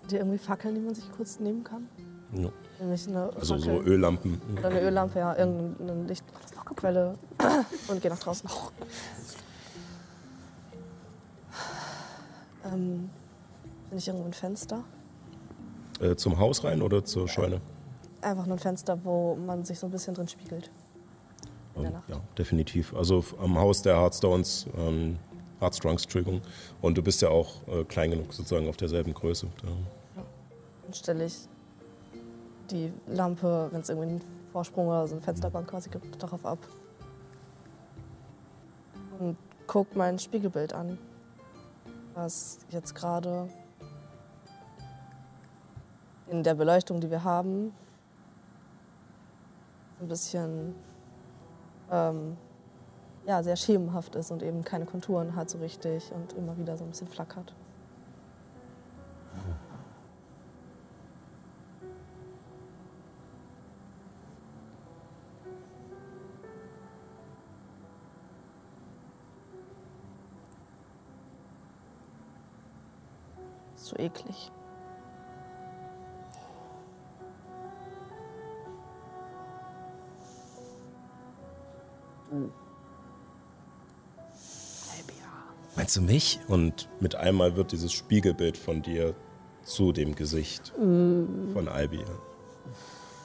Habt ihr irgendwie Fackeln, die man sich kurz nehmen kann? Ja. Nämlich eine Also so Öllampen. oder eine Öllampe, ja, irgendeine Lichtquelle und geh nach draußen. Ähm, bin ich irgendwo ein Fenster? Äh, zum Haus rein oder zur Scheune? Einfach nur ein Fenster, wo man sich so ein bisschen drin spiegelt. In der Nacht. Ja, definitiv. Also am Haus der Heartstones, ähm, Heartstrongs, Entschuldigung. Und du bist ja auch äh, klein genug, sozusagen auf derselben Größe. Ja. Dann stelle ich die Lampe, wenn es irgendwie einen Vorsprung oder so eine Fensterbank quasi gibt, darauf ab. Und guck mein Spiegelbild an, was jetzt gerade in der Beleuchtung, die wir haben, ein bisschen ähm, ja, sehr schemenhaft ist und eben keine Konturen hat so richtig und immer wieder so ein bisschen flackert. So eklig. Meinst du mich? Und mit einmal wird dieses Spiegelbild von dir zu dem Gesicht von Albi,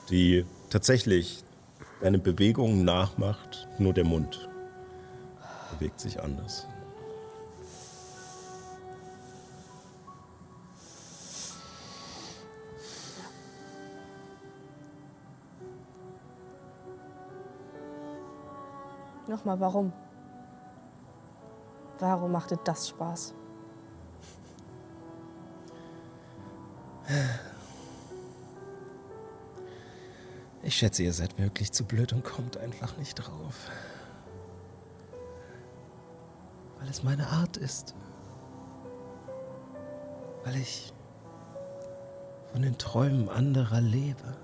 die tatsächlich deine Bewegungen nachmacht, nur der Mund bewegt sich anders. Nochmal, warum? Warum macht dir das Spaß? Ich schätze, ihr seid wirklich zu blöd und kommt einfach nicht drauf. Weil es meine Art ist. Weil ich von den Träumen anderer lebe.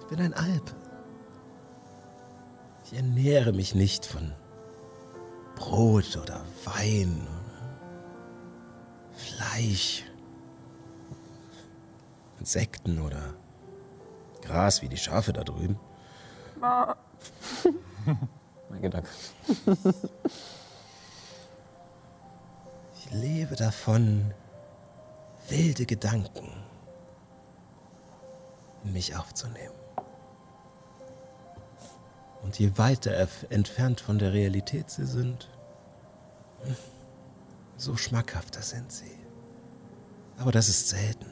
Ich bin ein Alp. Ich ernähre mich nicht von Brot oder Wein oder Fleisch, Insekten oder Gras wie die Schafe da drüben. Mein Gedanke. Ich lebe davon, wilde Gedanken in mich aufzunehmen. Und je weiter entfernt von der Realität sie sind, So schmackhafter sind sie. Aber das ist selten.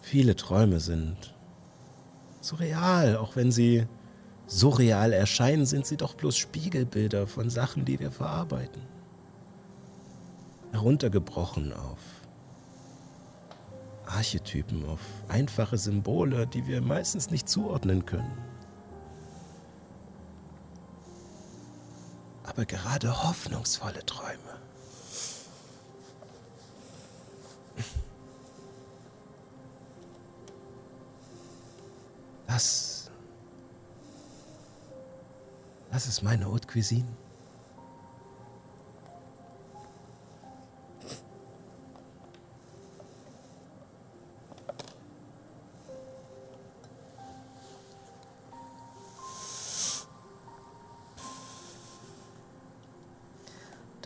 Viele Träume sind so real, auch wenn sie so real erscheinen, sind sie doch bloß Spiegelbilder von Sachen, die wir verarbeiten. Heruntergebrochen auf Archetypen, auf einfache Symbole, die wir meistens nicht zuordnen können. Aber gerade hoffnungsvolle Träume. Das. Das ist meine Haute Cuisine.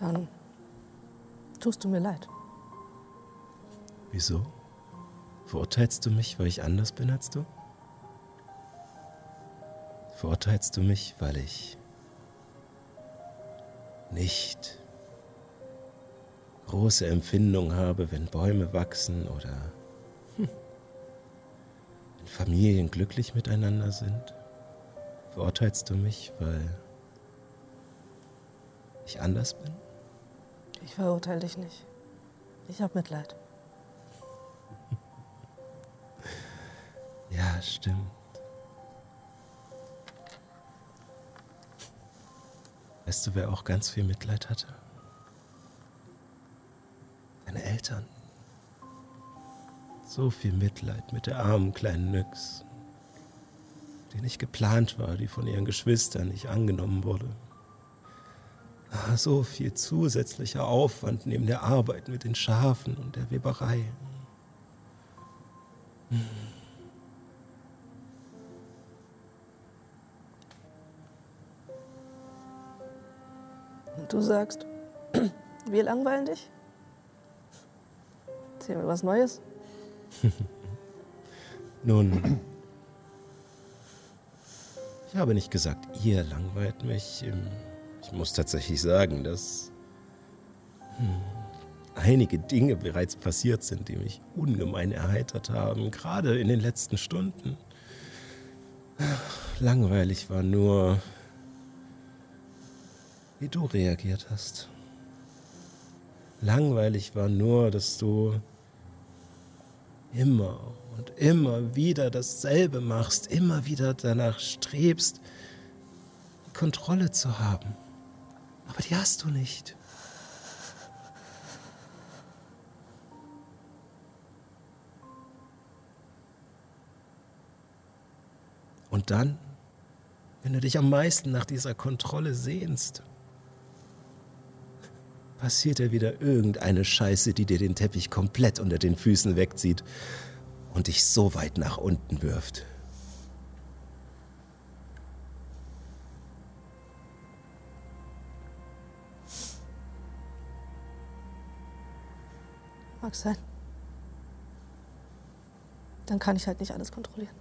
Dann tust du mir leid. Wieso? Verurteilst du mich, weil ich anders bin als du? Verurteilst du mich, weil ich nicht große Empfindung habe, wenn Bäume wachsen oder hm, wenn Familien glücklich miteinander sind? Verurteilst du mich, weil ich anders bin? Ich verurteile dich nicht. Ich habe Mitleid. Ja, stimmt. Weißt du, wer auch ganz viel Mitleid hatte? Deine Eltern. So viel Mitleid mit der armen kleinen Nyx, die nicht geplant war, die von ihren Geschwistern nicht angenommen wurde. So viel zusätzlicher Aufwand neben der Arbeit mit den Schafen und der Weberei. Und du sagst, wir langweilen dich? Erzähl mir was Neues. Nun, ich habe nicht gesagt, ihr langweilt mich. Ähm, Ich muss tatsächlich sagen, dass hm, einige Dinge bereits passiert sind, die mich ungemein erheitert haben, gerade in den letzten Stunden. Langweilig war nur, wie du reagiert hast. Langweilig war nur, dass du immer und immer wieder dasselbe machst, immer wieder danach strebst, Kontrolle zu haben. Aber die hast du nicht. Und dann, wenn du dich am meisten nach dieser Kontrolle sehnst, passiert ja wieder irgendeine Scheiße, die dir den Teppich komplett unter den Füßen wegzieht und dich so weit nach unten wirft. Mag sein. Dann kann ich halt nicht alles kontrollieren.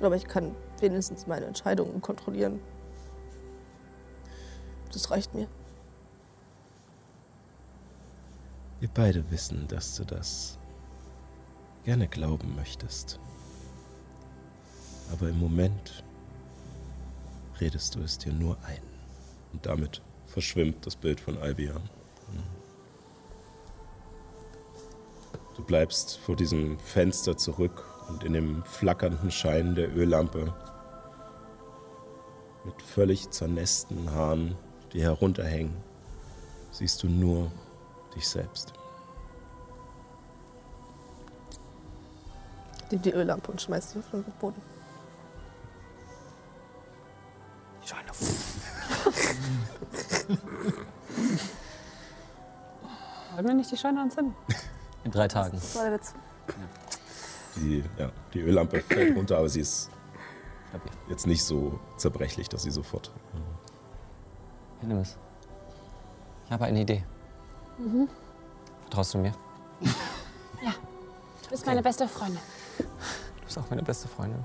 Aber ich kann wenigstens meine Entscheidungen kontrollieren. Das reicht mir. Wir beide wissen, dass du das gerne glauben möchtest. Aber im Moment redest du es dir nur ein. Und damit verschwimmt das Bild von Albion. Du bleibst vor diesem Fenster zurück und in dem flackernden Schein der Öllampe mit völlig zernässten Haaren, die herunterhängen, siehst du nur dich selbst. Nimm die Öllampe und schmeiß sie auf den Boden. Die Scheune. Wollen wir nicht die Scheune anzünden? In drei Tagen. Das war der Witz. Die, ja, die Öllampe fällt runter, aber sie ist jetzt nicht so zerbrechlich, dass sie sofort. Nimm es. Ich habe eine Idee. Vertraust du mir? Du bist meine beste Freundin. Du bist auch meine beste Freundin.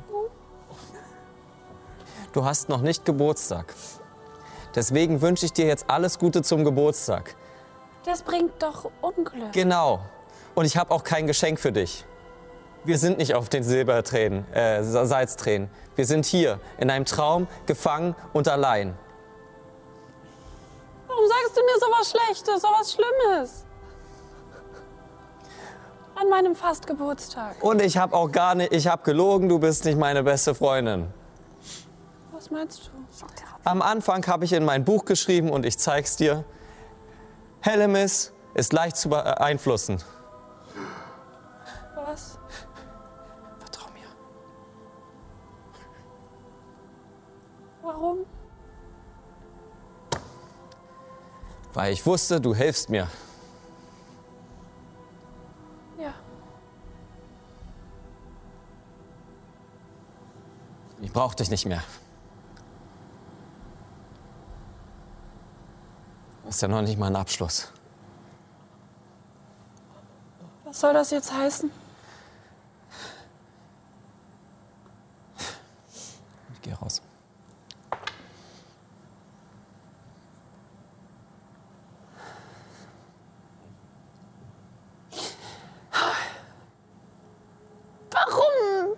du hast noch nicht Geburtstag. Deswegen wünsche ich dir jetzt alles Gute zum Geburtstag. Das bringt doch Unglück. Genau. Und ich habe auch kein Geschenk für dich. Wir sind nicht auf den Silbertränen, äh, Salztränen. Wir sind hier, in einem Traum, gefangen und allein. Warum sagst du mir sowas Schlechtes, sowas Schlimmes? An meinem Fastgeburtstag. Und ich habe auch gar nicht, ich habe gelogen, du bist nicht meine beste Freundin. Was meinst du? Am Anfang habe ich in mein Buch geschrieben und ich zeig's dir. Hellemis ist leicht zu beeinflussen. Was? Vertrau mir. Warum? Weil ich wusste, du hilfst mir. Ja. Ich brauch dich nicht mehr. Hast ja noch nicht mal einen Abschluss. Was soll das jetzt heißen? Ich geh raus. Warum?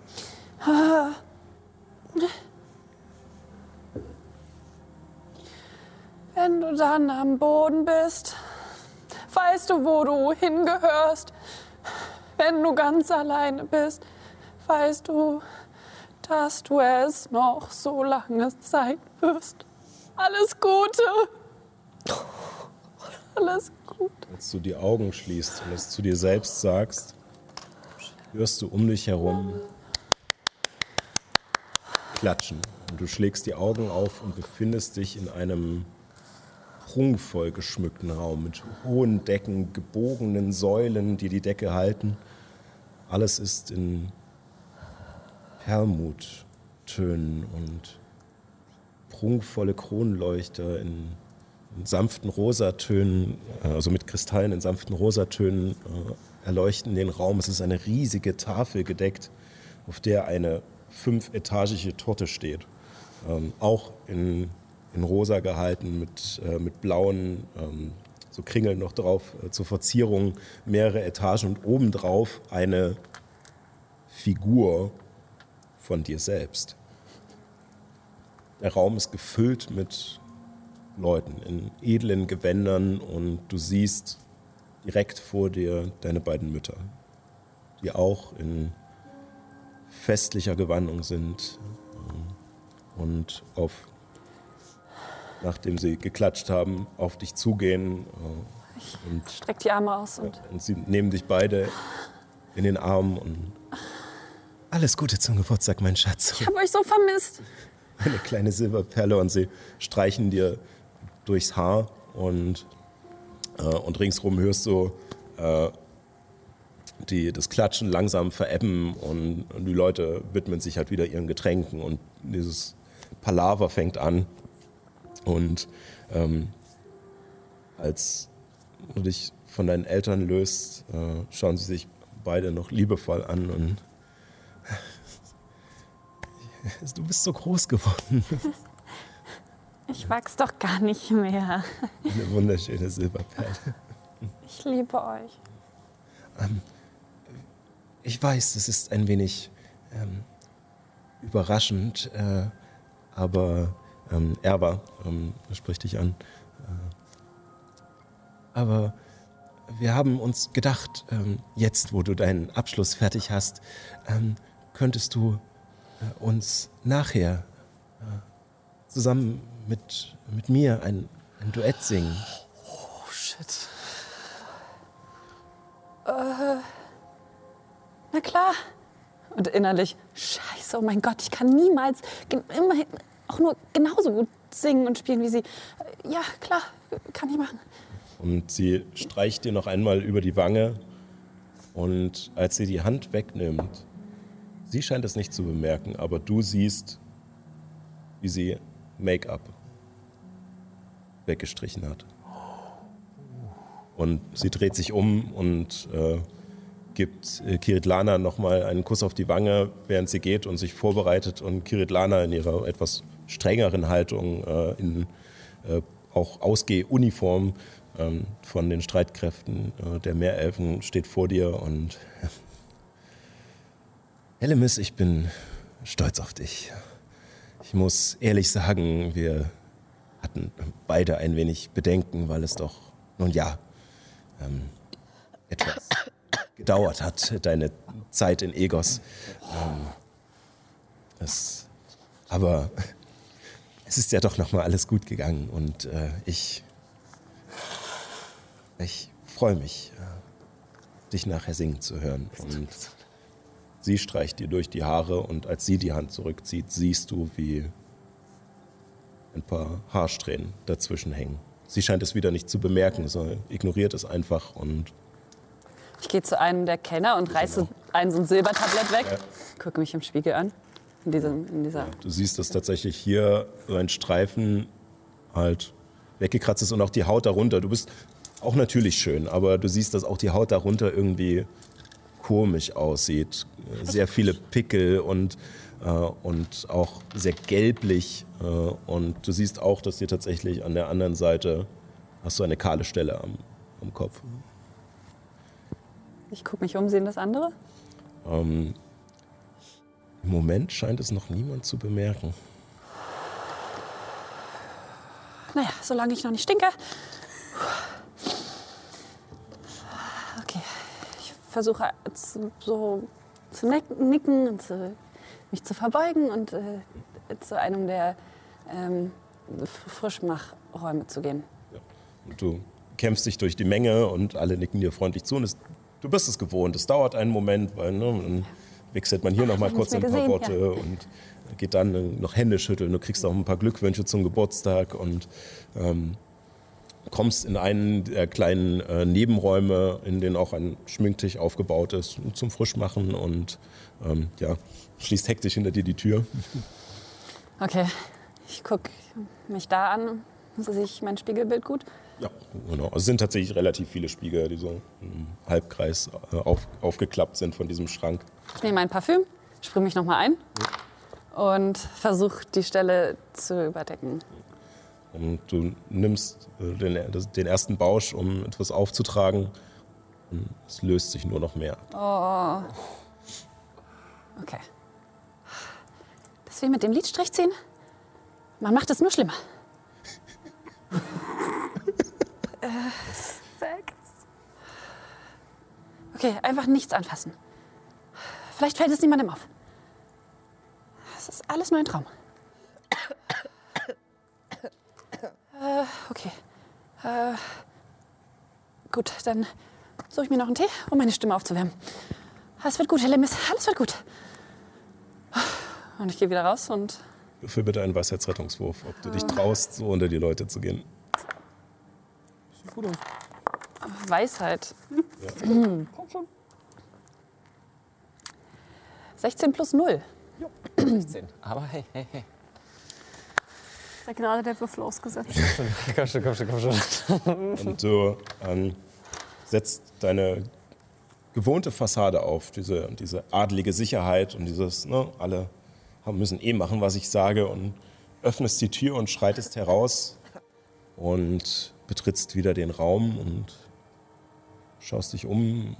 Wenn dann am Boden bist, weißt du, wo du hingehörst. Wenn du ganz alleine bist, weißt du, dass du es noch so lange sein wirst. Alles Gute. Alles Gute. Als du die Augen schließt und es zu dir selbst sagst, hörst du um dich herum klatschen. Und du schlägst die Augen auf und befindest dich in einem prunkvoll geschmückten Raum mit hohen Decken, gebogenen Säulen, die die Decke halten. Alles ist in Perlmuttönen und prunkvolle Kronleuchter in, in sanften Rosatönen, also mit Kristallen in sanften Rosatönen äh, erleuchten den Raum. Es ist eine riesige Tafel gedeckt, auf der eine fünfetagige Torte steht. Ähm, auch in, in rosa gehalten mit, äh, mit blauen ähm, so Kringeln noch drauf äh, zur Verzierung, mehrere Etagen und obendrauf eine Figur von dir selbst. Der Raum ist gefüllt mit Leuten in edlen Gewändern und du siehst direkt vor dir deine beiden Mütter, die auch in festlicher Gewandung sind ähm, und auf, nachdem sie geklatscht haben, auf dich zugehen äh, und, Streck die Arme aus und und sie nehmen dich beide in den Arm und alles Gute zum Geburtstag, mein Schatz. ich habe euch so vermisst. eine kleine Silberperle und sie streichen dir durchs Haar und, äh, und ringsrum hörst du äh, die, das Klatschen langsam verebben und, und die Leute widmen sich halt wieder ihren Getränken und dieses Palaver fängt an und ähm, als du dich von deinen Eltern löst, äh, schauen sie sich beide noch liebevoll an und du bist so groß geworden. Ich wachs doch gar nicht mehr. Eine wunderschöne Silberperle. Ich liebe euch. Ich weiß, es ist ein wenig ähm, überraschend, äh, aber ähm, Erwa ähm, spricht dich an. Äh, aber wir haben uns gedacht, ähm, jetzt, wo du deinen Abschluss fertig hast, ähm, könntest du äh, uns nachher äh, zusammen mit, mit mir ein, ein Duett singen. Oh shit. Na klar. Und innerlich, scheiße, oh mein Gott, ich kann niemals immerhin auch nur genauso gut singen und spielen wie sie. Ja, klar, kann ich machen. Und sie streicht dir noch einmal über die Wange. Und als sie die Hand wegnimmt, sie scheint es nicht zu bemerken, aber du siehst, wie sie Make-up weggestrichen hat. Und sie dreht sich um und äh, gibt äh, Kiritlana nochmal einen Kuss auf die Wange, während sie geht und sich vorbereitet. Und Kiritlana in ihrer etwas strengeren Haltung, äh, in äh, auch Ausgehuniform ähm, von den Streitkräften äh, der Meerelfen, steht vor dir und Hellemis, ich bin stolz auf dich. Ich muss ehrlich sagen, wir hatten beide ein wenig Bedenken, weil es doch, nun ja, ähm, etwas gedauert hat, deine Zeit in Egos. Ähm, das, aber es ist ja doch noch mal alles gut gegangen und äh, ich, ich freue mich, äh, dich nachher singen zu hören. Und sie streicht dir durch die Haare und als sie die Hand zurückzieht, siehst du, wie ein paar Haarsträhnen dazwischen hängen. Sie scheint es wieder nicht zu bemerken, sondern ignoriert es einfach und Ich gehe zu einem der Kenner und reiße ein so ein Silbertablett weg. Gucke mich im Spiegel an. In, diesem, in dieser. Du siehst, dass tatsächlich hier so ein Streifen halt weggekratzt ist und auch die Haut darunter. Du bist auch natürlich schön, aber du siehst, dass auch die Haut darunter irgendwie komisch aussieht. Sehr viele Pickel und, äh, und auch sehr gelblich. Äh, und du siehst auch, dass dir tatsächlich an der anderen Seite hast du eine kahle Stelle am, am Kopf. Ich gucke mich um, sehen das andere? Ähm, Im Moment scheint es noch niemand zu bemerken. Naja, solange ich noch nicht stinke. Okay, ich versuche zu- so zu nick- nicken und zu, mich zu verbeugen und äh, zu einem der ähm, Frischmachräume zu gehen. Und du kämpfst dich durch die Menge und alle nicken dir freundlich zu. Und es, du bist es gewohnt. Es dauert einen Moment, weil ne, dann wechselt man hier noch mal kurz ein paar Worte und geht dann äh, noch Hände schütteln. Du kriegst auch ein paar Glückwünsche zum Geburtstag und ähm, kommst in einen der kleinen äh, Nebenräume, in denen auch ein Schminktisch aufgebaut ist, zum Frischmachen und ähm, ja, schließt hektisch hinter dir die Tür. Okay, ich gucke mich da an. Sehe ich mein Spiegelbild gut? Ja, genau. Also es sind tatsächlich relativ viele Spiegel, die so im Halbkreis äh, auf, aufgeklappt sind von diesem Schrank. Ich nehme ein Parfüm, sprühe mich nochmal ein und versuche die Stelle zu überdecken. Und du nimmst äh, den, das- den ersten Bausch, um etwas aufzutragen. Und es löst sich nur noch mehr. Okay. Dass wir mit dem Lidstrich ziehen, man macht es nur schlimmer. Facts. Okay, einfach nichts anfassen. Vielleicht fällt es niemandem auf. Es ist alles nur ein Traum. Äh, okay. Äh, gut, dann suche ich mir noch einen Tee, um meine Stimme aufzuwärmen. Alles wird gut, Herr Lemmis. Alles wird gut. Und ich gehe wieder raus und Für bitte einen Weisheitsrettungswurf, ob du dich traust, so unter die Leute zu gehen. Weisheit. 16 plus 0. 16. Aber hey, hey, hey. Ist ja gerade der Würfel ausgesetzt. Komm schon, komm schon, komm schon. Und du ähm, setzt deine gewohnte Fassade auf, diese, diese adelige Sicherheit und dieses, ne, alle müssen eh machen, was ich sage und öffnest die Tür und schreitest heraus und betrittst wieder den Raum und schaust dich um,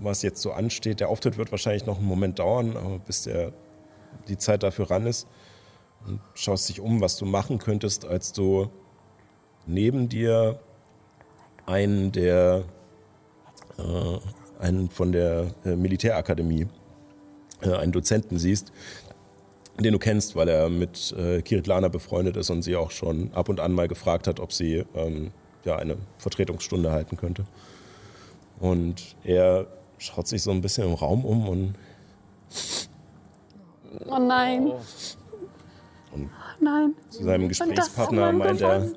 was jetzt so ansteht. Der Auftritt wird wahrscheinlich noch einen Moment dauern, aber bis der, die Zeit dafür ran ist. Und schaust dich um, was du machen könntest, als du neben dir einen der äh, einen von der äh, Militärakademie, äh, einen Dozenten siehst, den du kennst, weil er mit äh, Kiritlana befreundet ist und sie auch schon ab und an mal gefragt hat, ob sie ähm, ja, eine Vertretungsstunde halten könnte. Und er schaut sich so ein bisschen im Raum um und Oh nein. Und- nein. zu seinem Gesprächspartner meint er,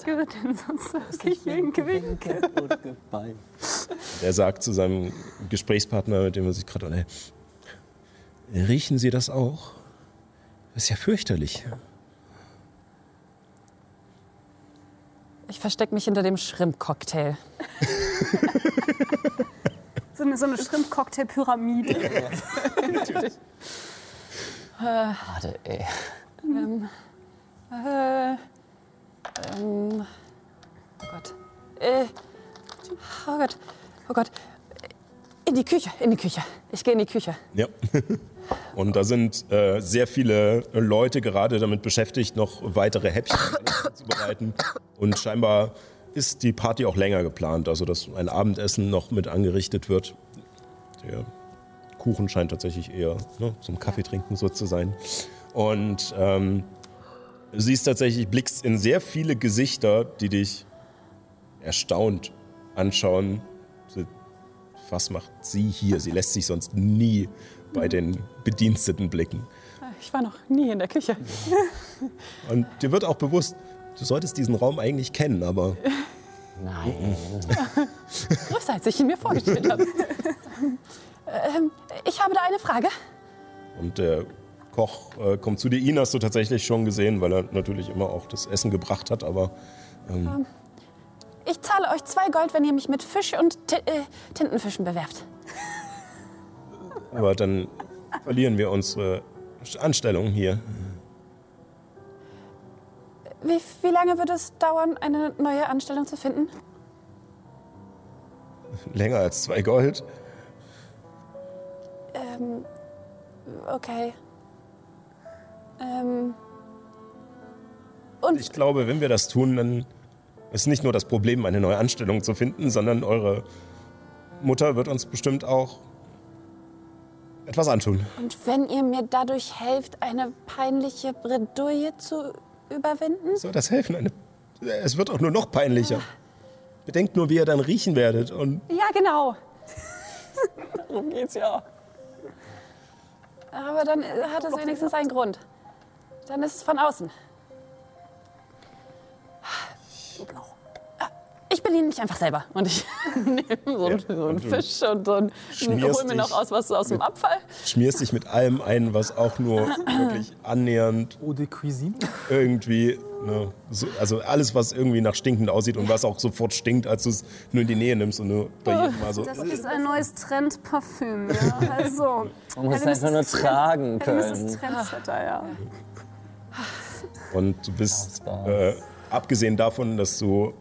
er sagt zu seinem Gesprächspartner, mit dem er sich gerade unterhält, riechen Sie das auch? Das ist ja fürchterlich. Ich verstecke mich hinter dem Shrimp-Cocktail. So eine, so eine Shrimp-Cocktail-Pyramide. Warte, ey. Äh, ähm, oh Gott. Äh, oh Gott. Oh Gott. In die Küche, in die Küche. Ich gehe in die Küche. Ja. Und da sind äh, sehr viele Leute gerade damit beschäftigt, noch weitere Häppchen zuzubereiten. Und scheinbar ist die Party auch länger geplant, also dass ein Abendessen noch mit angerichtet wird. Der Kuchen scheint tatsächlich eher ne, zum Kaffee trinken so zu sein. Und ähm, du siehst tatsächlich, blickst in sehr viele Gesichter, die dich erstaunt anschauen. Was macht sie hier? Sie lässt sich sonst nie bei den Bediensteten blicken. Ich war noch nie in der Küche. Und dir wird auch bewusst, du solltest diesen Raum eigentlich kennen, aber Nein. Größer, als ich ihn mir vorgestellt habe. ähm, ich habe da eine Frage. Und der Koch äh, kommt zu dir. Ihn hast du tatsächlich schon gesehen, weil er natürlich immer auch das Essen gebracht hat. Aber Ich zahle euch zwei Gold, wenn ihr mich mit Fisch und Ti äh, Tintenfischen bewerft. Aber dann verlieren wir unsere Anstellung hier. Wie, wie lange wird es dauern, eine neue Anstellung zu finden? Länger als zwei Gold. Ähm, okay. Ähm, und Ich glaube, wenn wir das tun, dann ist nicht nur das Problem, eine neue Anstellung zu finden, sondern eure Mutter wird uns bestimmt auch etwas antun. Und wenn ihr mir dadurch helft, eine peinliche Bredouille zu überwinden? Soll das helfen? Eine, es wird auch nur noch peinlicher. Bedenkt nur, wie ihr dann riechen werdet. Und Ja, genau. Darum geht's ja. Aber dann hat es wenigstens einen Grund. Dann ist es von außen. Ich bediene mich einfach selber. Und ich nehme so, einen- so einen Fisch und so ein, schmierst hol mir noch aus was aus dem Abfall. schmierst dich mit allem ein, was auch nur wirklich annähernd Eau de Cuisine. irgendwie, ne, so, also alles, was irgendwie nach stinkend aussieht und was auch sofort stinkt, als du es nur in die Nähe nimmst und nur bei jedem Mal so. Das ist ein neues Trendparfüm, ja. Also, Man muss es einfach nur ist tragen Hellemis ist können. Trendsetter, ja. Und du bist, äh, abgesehen davon, dass du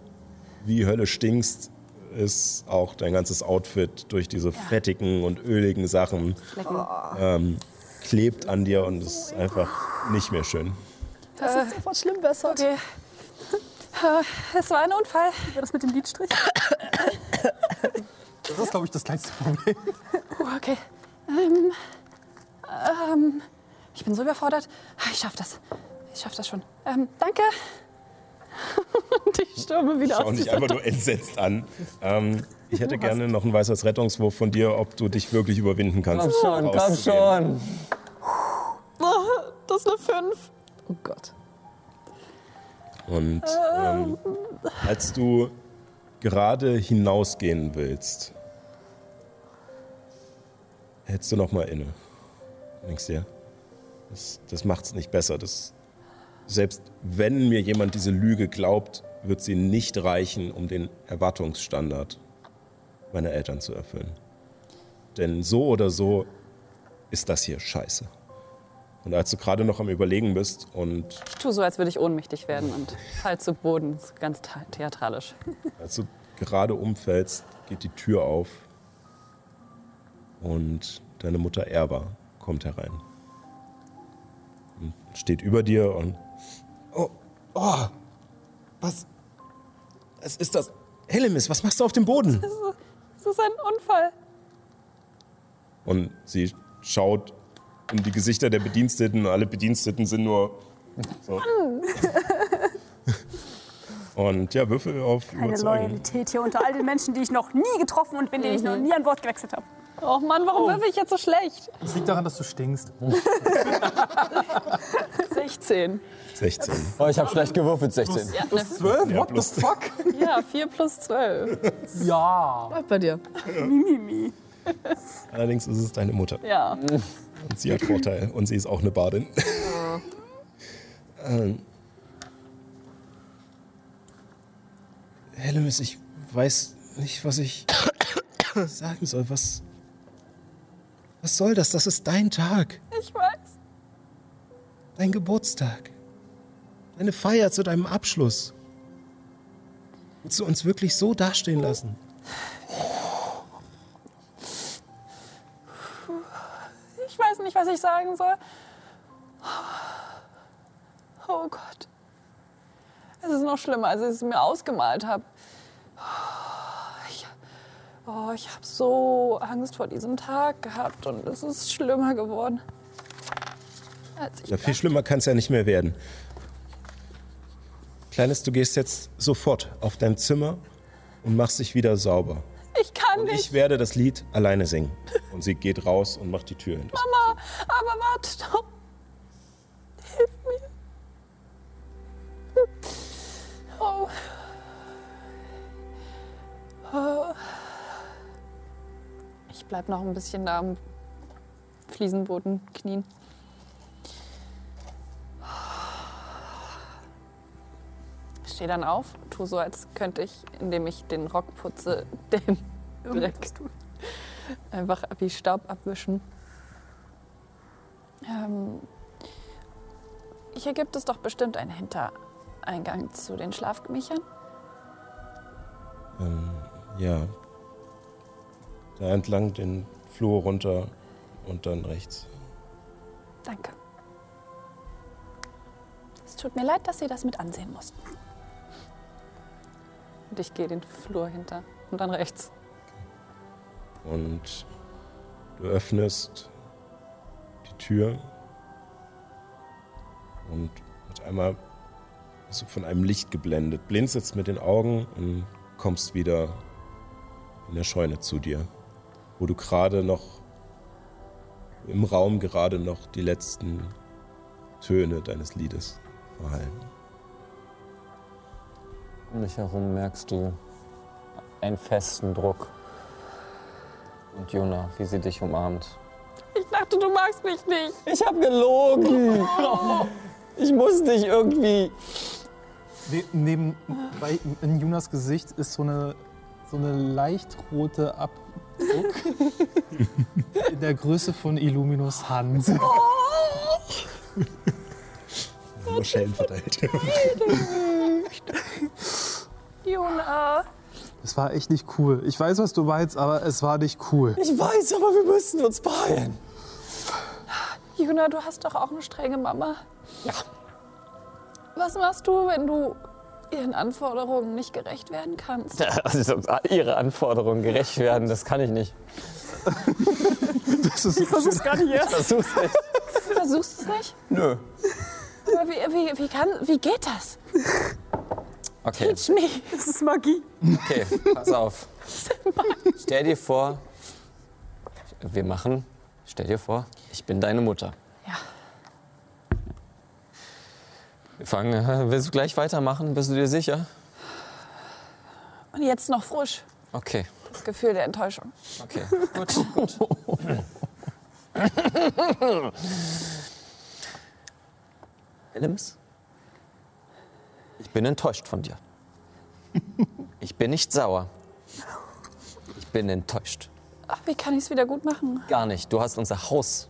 wie Hölle stinkst, ist auch dein ganzes Outfit durch diese fettigen und öligen Sachen ähm, klebt an dir und ist einfach nicht mehr schön. Das ist sofort schlimm besser. Okay. Äh, Es war ein Unfall. Wie war das mit dem Lidstrich? Das ist, glaube ich, das kleinste Problem. Oh, okay. Ähm, ähm, ich bin so überfordert. Ich schaff das. Ich schaff das schon. Ähm, danke. Und ich stürme wieder Schau aus dich einfach nur entsetzt an. Ähm, ich hätte gerne noch einen weißes Rettungswurf von dir, ob du dich wirklich überwinden kannst. Komm schon, komm schon. Das ist eine 5. Oh Gott. Und ähm, als du gerade hinausgehen willst, hältst du noch mal inne. Denkst dir, das, das macht's nicht besser. Das, selbst wenn mir jemand diese Lüge glaubt, wird sie nicht reichen, um den Erwartungsstandard meiner Eltern zu erfüllen. Denn so oder so ist das hier scheiße. Und als du gerade noch am Überlegen bist und Ich tue so, als würde ich ohnmächtig werden und fall zu Boden. Das ist ganz the- theatralisch. Als du gerade umfällst, geht die Tür auf und deine Mutter Erwa kommt herein. Und steht über dir und. Oh, oh, was? Was ist das? Hellemis, was machst du auf dem Boden? Es ist ein Unfall. Und sie schaut in die Gesichter der Bediensteten und alle Bediensteten sind nur so. Und ja, Würfel auf Eine Überzeugen. Loyalität hier unter all den Menschen, die ich noch nie getroffen und mit denen ich noch nie ein Wort gewechselt habe. Oh Mann, warum würfel ich jetzt so schlecht? Das liegt daran, dass du stinkst. 16. 16. Oh, ich habe schlecht gewürfelt, 16. Ja, Plus 12? Ja, What plus- the fuck? ja 4 plus 12. Ja. Bleibt bei dir. Mimimi. Allerdings ist es deine Mutter. Ja. Und sie hat Vorteil. Und sie ist auch eine Badin. ähm, Hellemis, ich weiß nicht, was ich sagen soll. Was, was soll das? Das ist dein Tag, Ich weiß. dein Geburtstag, deine Feier zu deinem Abschluss. Willst du uns wirklich so dastehen lassen? Ich weiß nicht, was ich sagen soll. Oh Gott. Es ist noch schlimmer, als ich es mir ausgemalt habe. Ich, oh, ich habe so Angst vor diesem Tag gehabt und es ist schlimmer geworden. Als ich Ja, viel schlimmer kann es ja nicht mehr werden. Kleines, du gehst jetzt sofort auf dein Zimmer und machst dich wieder sauber. ich kann Und nicht. ich werde das Lied alleine singen. Und sie geht raus und macht die Tür hinter. sich. Mama, aber warte doch. Hilf mir. Oh. Oh. Ich bleib noch ein bisschen da am Fliesenboden knien. Stehe dann auf, tu so, als könnte ich, indem ich den Rock putze, den Dreck einfach wie Staub abwischen. Ähm, hier gibt es doch bestimmt einen Hintereingang zu den Schlafgemächern. Ähm, ja. Da entlang den Flur runter und dann rechts. Danke. Es tut mir leid, dass Sie das mit ansehen mussten. Und ich gehe den Flur hinter und dann rechts. Und du öffnest die Tür und mit einmal bist du von einem Licht geblendet. Blinzelst mit den Augen und kommst wieder in der Scheune zu dir, wo du gerade noch im Raum gerade noch die letzten Töne deines Liedes verhallen. Um dich herum merkst du einen festen Druck. Und Juna, wie sie dich umarmt. Ich dachte, du magst mich nicht. Ich hab gelogen! Ich muss dich irgendwie. Ne neben, bei, in Junas Gesicht ist so eine, so eine leicht rote Abdruck in der Größe von Illuminus Hand. Nur Schellen verteilt. Juna. Es war echt nicht cool. Ich weiß, was du meinst, aber es war nicht cool. Ich weiß, aber wir müssen uns beeilen. Juna, du hast doch auch eine strenge Mama. Ja. Was machst du, wenn du ihren Anforderungen nicht gerecht werden kannst? Also, ihre Anforderungen gerecht werden, das kann ich nicht. Das ist Ich versuch's gar nicht erst. Versuch's nicht. Du versuchst es nicht? Nö. Aber wie, wie, wie, kann, wie geht das? Okay, Teach me. Das ist Magie. okay, pass auf. Stell dir vor, wir machen, stell dir vor, ich bin deine Mutter. Ja. Wir fangen, willst du gleich weitermachen? Bist du dir sicher? Und jetzt noch frisch. Okay, Das Gefühl der Enttäuschung. okay, gut, gut. Willems, ich bin enttäuscht von dir. Ich bin nicht sauer. Ich bin enttäuscht. Ach, wie kann ich es wieder gut machen? Gar nicht. Du hast unser Haus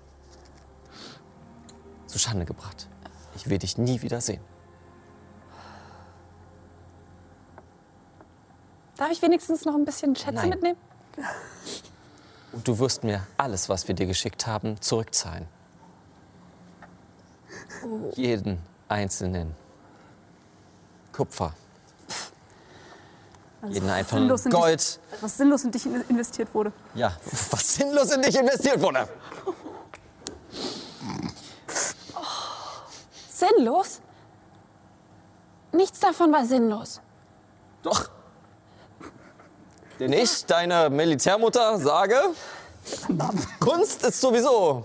zu Schande gebracht. Ich will dich nie wieder sehen. Darf ich wenigstens noch ein bisschen Schätze Nein. mitnehmen? Und du wirst mir alles, was wir dir geschickt haben, zurückzahlen. Jeden einzelnen Kupfer. Jeden einzelnen sinnlos in Gold. Was sinnlos in dich in- investiert wurde. Ja, was sinnlos in dich investiert wurde. Sinnlos? Nichts davon war sinnlos. Doch. Denn ich, deine Militärmutter, sage, Kunst ist sowieso.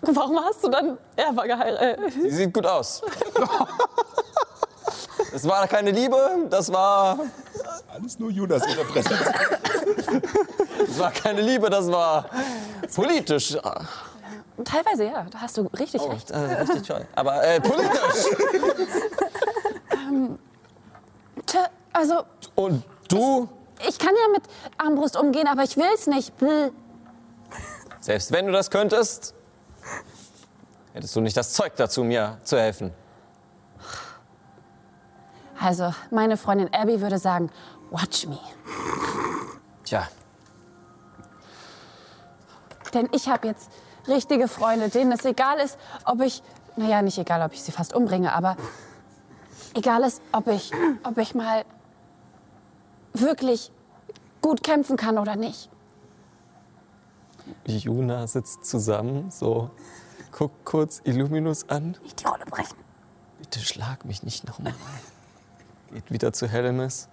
Warum hast du dann Eva geheiratet? Sie sieht gut aus. Das war keine Liebe, das war, Alles nur Judas Interpretation. das war keine Liebe, das war politisch. Teilweise ja, da hast du richtig Oh, recht. äh, richtig toll. Aber äh, politisch. Tja, also, Und du ich kann ja mit Armbrust umgehen, aber ich will's nicht. Bäh. Selbst wenn du das könntest, hättest du nicht das Zeug dazu, mir zu helfen. Also, meine Freundin Abby würde sagen, watch me. Tja, Denn ich habe jetzt richtige Freunde, denen es egal ist, ob ich, naja, nicht egal, ob ich sie fast umbringe, aber egal ist, ob ich, ob ich mal wirklich gut kämpfen kann oder nicht. Juna sitzt zusammen, so guckt kurz Illuminus an. Nicht die Rolle brechen. Bitte schlag mich nicht nochmal. Geht wieder zu Hellemis.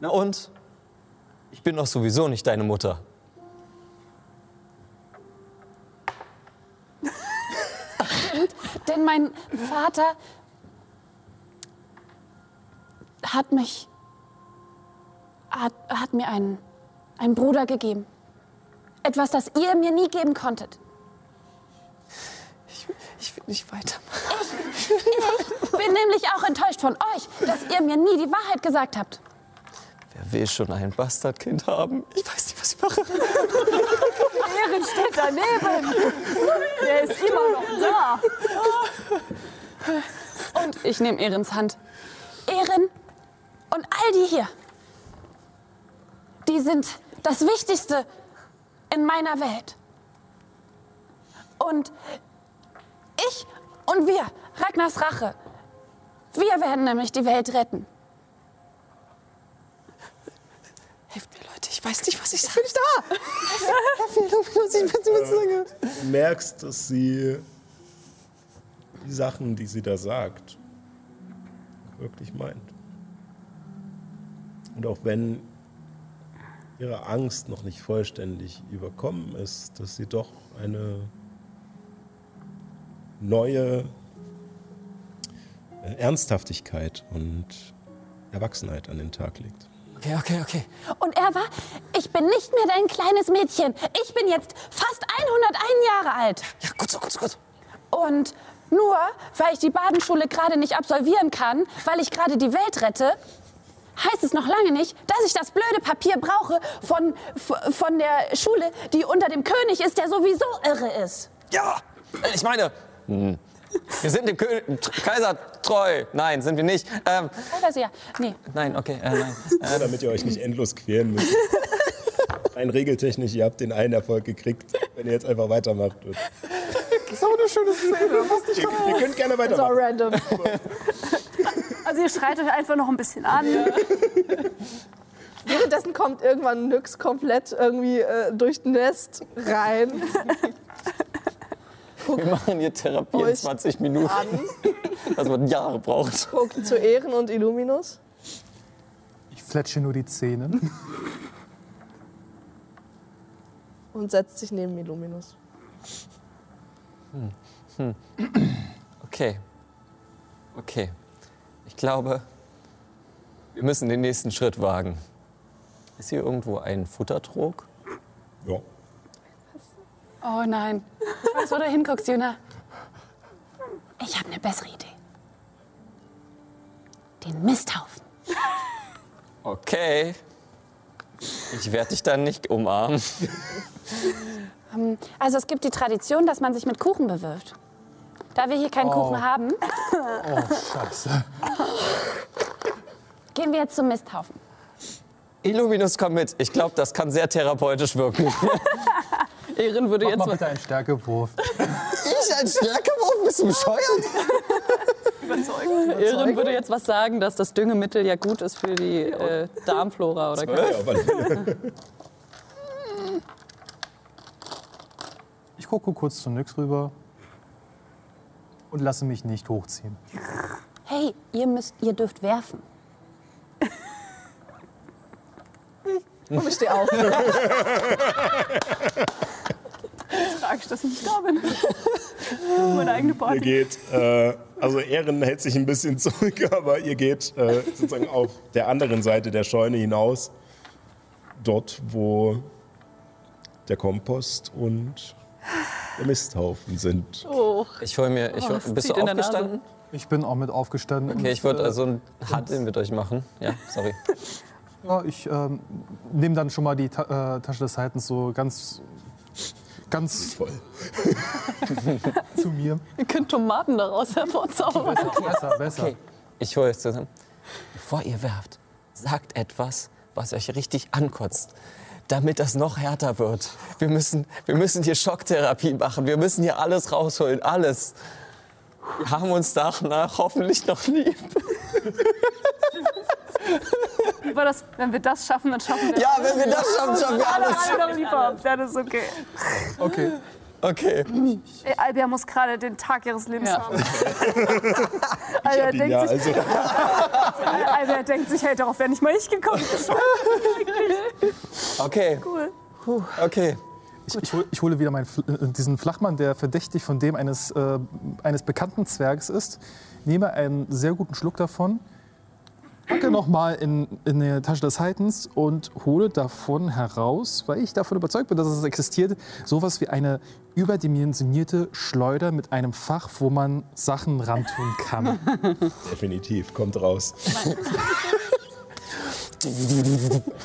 Na und? Ich bin doch sowieso nicht deine Mutter. Denn mein Vater hat mich, hat, hat mir einen, einen Bruder gegeben. Etwas, das ihr mir nie geben konntet. Ich, ich will nicht weitermachen. Bin nämlich auch enttäuscht von euch, dass ihr mir nie die Wahrheit gesagt habt. Wer will schon ein Bastardkind haben? Ich weiß nicht, was ich mache. Ehren steht daneben. Der ist immer noch da. Und ich nehme Ehrens Hand. Ehren und all die hier, die sind das Wichtigste in meiner Welt. Und ich und wir, Ragnars Rache, wir werden nämlich die Welt retten. Helft mir, Leute, ich weiß nicht, was ich sage. Du merkst, dass sie die Sachen, die sie da sagt, wirklich meint. Und auch wenn ihre Angst noch nicht vollständig überkommen ist, dass sie doch eine neue äh, Ernsthaftigkeit und Erwachsenheit an den Tag legt. Okay, okay, okay. Und er war, ich bin nicht mehr dein kleines Mädchen. Ich bin jetzt fast 101 Jahre alt. Ja, gut so, gut so, gut so. Und nur weil ich die Badenschule gerade nicht absolvieren kann, weil ich gerade die Welt rette, heißt es noch lange nicht, dass ich das blöde Papier brauche von, von der Schule, die unter dem König ist, der sowieso irre ist. Ja, ich meine, hm, wir sind dem Kö Kaiser treu. Nein, sind wir nicht. Ähm, Oder so, ja. Nee. nein, okay, äh, nein. Nur damit ihr euch nicht endlos queren müsst. Rein regeltechnisch, ihr habt den einen Erfolg gekriegt, wenn ihr jetzt einfach weitermacht. So eine schöne Szene. Mach's nicht Ihr, ihr könnt gerne So weitermachen. random. Also ihr schreit euch einfach noch ein bisschen an. Währenddessen kommt irgendwann Nyx komplett irgendwie äh, durch Nest rein. Wir machen hier Therapie in Euch 20 Minuten, an, was man Jahre braucht. guckt zu Ehren und Illuminus. Ich fletsche nur die Zähne. und setzt sich neben Illuminus. Okay. Okay. Ich glaube, wir müssen den nächsten Schritt wagen. Ist hier irgendwo ein Futtertrog? Ja. Oh nein. Ich weiß, wo du hinguckst, Juna. Ich habe eine bessere Idee. Den Misthaufen. Okay. Ich werde dich dann nicht umarmen. Also es gibt die Tradition, dass man sich mit Kuchen bewirft. Da wir hier keinen Kuchen haben, Oh, scheiße. gehen wir jetzt zum Misthaufen. Illuminus, komm mit. Ich glaube, das kann sehr therapeutisch wirken. Ehren würde Mach mal bitte einen Stärkewurf. Ich ein Stärkewurf? Bist du bescheuert? Ehren würde jetzt was sagen, dass das Düngemittel ja gut ist für die äh, Darmflora oder. Ich gucke kurz zu Nyx rüber und lasse mich nicht hochziehen. Hey, ihr müsst, ihr dürft werfen. Und ich stehe auf. Tragisch, dass ich nicht da bin. Meine eigene Ihr Party. geht, äh, also Ehren hält sich ein bisschen zurück, aber ihr geht äh, sozusagen auf der anderen Seite der Scheune hinaus. Dort, wo der Kompost und der Misthaufen sind. Ich hol mir. Ich hol, das bist du aufgestanden? Ich bin auch mit aufgestanden. Okay, ich würde also einen Handel mit euch machen. Ja, sorry. Ja, ich ähm, nehme dann schon mal die Ta äh, Tasche des Haltens so ganz, ganz Voll. zu mir. Ihr könnt Tomaten daraus hervorzaubern. Besser, besser. Okay, ich hole es zusammen. Bevor ihr werft, sagt etwas, was euch richtig ankotzt. Damit das noch härter wird. Wir müssen, wir müssen hier Schocktherapie machen. Wir müssen hier alles rausholen. Alles. Wir haben uns danach hoffentlich noch lieb. War das? Wenn wir das schaffen, dann schaffen wir Ja, wenn wir das schaffen, schaffen wir alle, alles. alle noch lieb haben. Dann ist okay. Okay. Okay. Ey, Albia muss gerade den Tag ihres Lebens Ja. haben. Albia, denkt Ja, sich, also, Albia denkt sich, hey, darauf wäre nicht mal ich gekommen. Okay. Cool. Okay. Ich, ich, hol, ich hole wieder meinen, äh, diesen Flachmann, der verdächtig von dem eines, äh, eines bekannten Zwergs ist. Nehme einen sehr guten Schluck davon, packe nochmal in, in die Tasche des Haltens und hole davon heraus, weil ich davon überzeugt bin, dass es existiert, sowas wie eine überdimensionierte Schleuder mit einem Fach, wo man Sachen rantun kann. definitiv, kommt raus.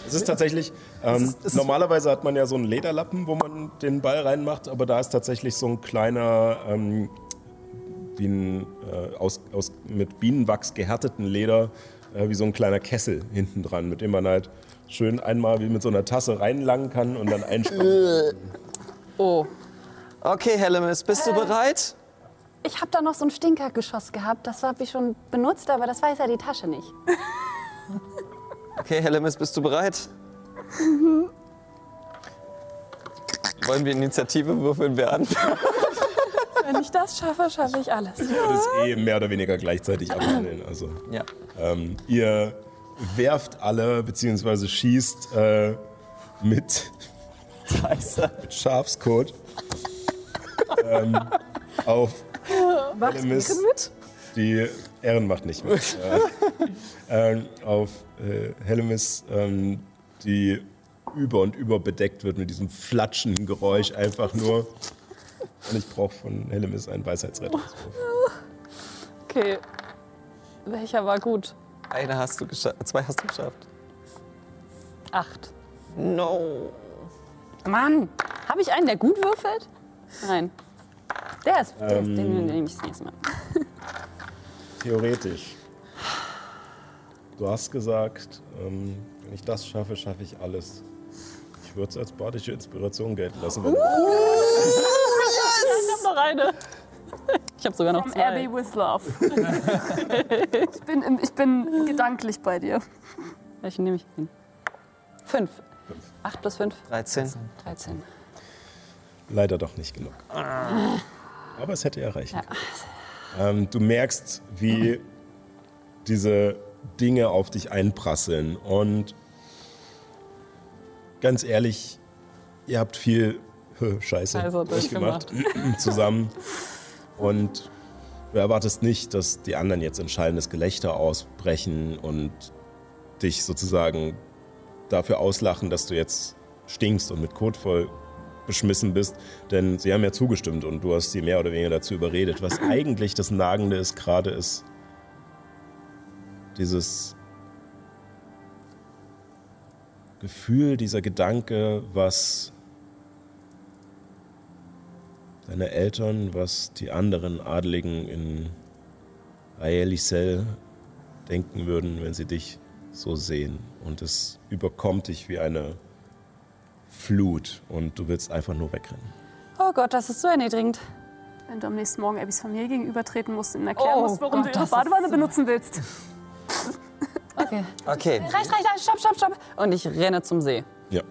Es ist tatsächlich, ähm, normalerweise hat man ja so einen Lederlappen, wo man den Ball reinmacht, aber da ist tatsächlich so ein kleiner, ähm, wie ein, äh, aus, aus, mit Bienenwachs gehärteten Leder, äh, wie so ein kleiner Kessel hinten dran, mit dem man halt schön einmal wie mit so einer Tasse reinlangen kann und dann einspannen. Oh. Okay, Hellemis, bist du bereit? Ich habe da noch so ein Stinkergeschoss gehabt. Das habe ich schon benutzt, aber das weiß ja die Tasche nicht. Okay, Hellemis, bist du bereit? Wollen wir Initiative würfeln wir an? Wenn ich das schaffe, schaffe ich alles. Das ist eh mehr oder weniger gleichzeitig abhandeln. Also. Ja. Ähm, ihr werft alle, beziehungsweise schießt äh, mit, mit Schafskot ähm, auf Hellemis. Die Ehren macht nicht mit. äh, ähm, auf äh, Hellemis, ähm, die über und über bedeckt wird mit diesem flatschenden Geräusch einfach nur. Und ich brauche von Hellemis einen Weisheitsrettungswurf. Okay. Welcher war gut? Eine hast du geschafft, zwei hast du geschafft. Acht. No. Mann, habe ich einen, der gut würfelt? Nein. Der ist, der ist Ähm. den nehme ich das nächste Mal. Theoretisch. Du hast gesagt, ähm, wenn ich das schaffe, schaffe ich alles. Ich würde es als badische Inspiration gelten lassen. Wenn Ich habe noch eine. Ich habe sogar noch From zwei. Abby with Love. ich, bin, im- ich bin gedanklich bei dir. Welchen nehme ich hin? Fünf. Acht plus fünf? 13. 13. Leider doch nicht genug. Aber es hätte erreichen können. Ähm, du merkst, wie diese Dinge auf dich einprasseln. Und ganz ehrlich, ihr habt viel Scheiße Also, durchgemacht zusammen. Und du erwartest nicht, dass die anderen jetzt ein schallendes Gelächter ausbrechen und dich sozusagen dafür auslachen, dass du jetzt stinkst und mit Kot voll beschmissen bist, denn sie haben ja zugestimmt und du hast sie mehr oder weniger dazu überredet. Was eigentlich das Nagende ist gerade ist dieses Gefühl, dieser Gedanke, was deine Eltern, was die anderen Adligen in Aelisel denken würden, wenn sie dich so sehen. Und es überkommt dich wie eine Flut und du willst einfach nur wegrennen. Oh Gott, das ist so erniedrigend. Wenn du am nächsten Morgen Abbys Familie gegenübertreten musst und erklären Oh musst, warum Gott, du ihre Badewanne so- benutzen willst. Okay. Okay, Reicht, reicht, reicht, stopp, stopp, stopp. Und ich renne zum See. Ja.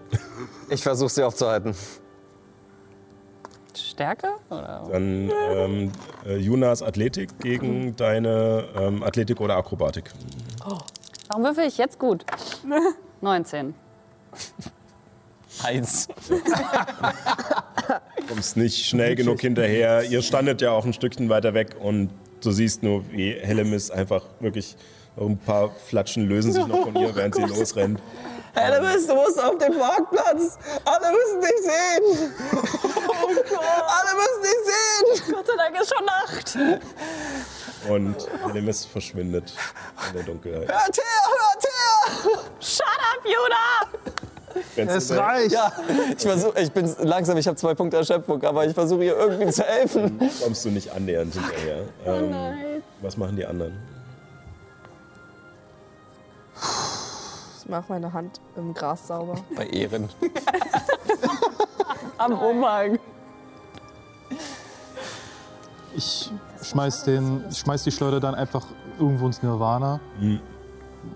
ich versuche sie aufzuhalten. Stärke? Oder? Dann ähm, äh, Junas Athletik gegen deine ähm, Athletik oder Akrobatik. Warum würfel ich jetzt gut? 19. Eins. kommst nicht schnell genug hinterher. Ihr standet ja auch ein Stückchen weiter weg und du siehst nur, wie Hellemis einfach wirklich ein paar Flatschen lösen sich noch von ihr, während sie losrennt. Hellemis, du musst auf den Marktplatz. Alle müssen dich sehen. Alle müssen dich sehen. Gott sei Dank ist schon Nacht. Und Helemis verschwindet in der Dunkelheit. Hört her, hört her! Shut up, du Es reicht! Ja, ich versuche, ich bin langsam, ich habe zwei Punkte Erschöpfung, aber ich versuche ihr irgendwie zu helfen. Kommst du nicht annähernd hinterher. Ähm, was machen die anderen? Ich mache meine Hand im Gras sauber. Bei Ehren. Am Umhang. Ich schmeiß, den, ich schmeiß die Schleuder dann einfach irgendwo ins Nirvana.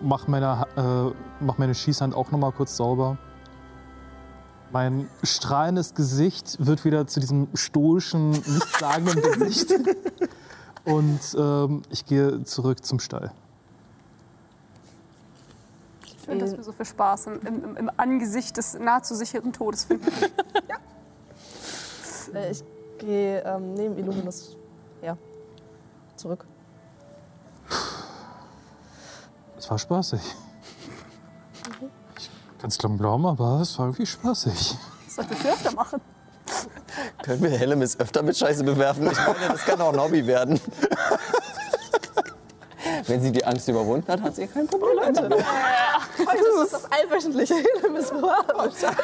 Mach meine, äh, mach meine Schießhand auch noch mal kurz sauber. Mein strahlendes Gesicht wird wieder zu diesem stoischen, nichtssagenden Gesicht. Und ähm, ich gehe zurück zum Stall. Schön, dass wir so viel Spaß im, im, im Angesicht des nahezu sicheren Todes finden. Äh, ich gehe ähm, neben Illuminus her. Zurück. Es war spaßig. Ich kann es kaum glauben, aber es war irgendwie spaßig. Das solltest du öfter machen. Können wir Hellemis öfter mit Scheiße bewerfen? Ich meine, das kann auch ein Hobby werden. Wenn sie die Angst überwunden hat, hat sie kein Problem. Heute ist das allwöchentliche Helemis-Moab. Scheiße.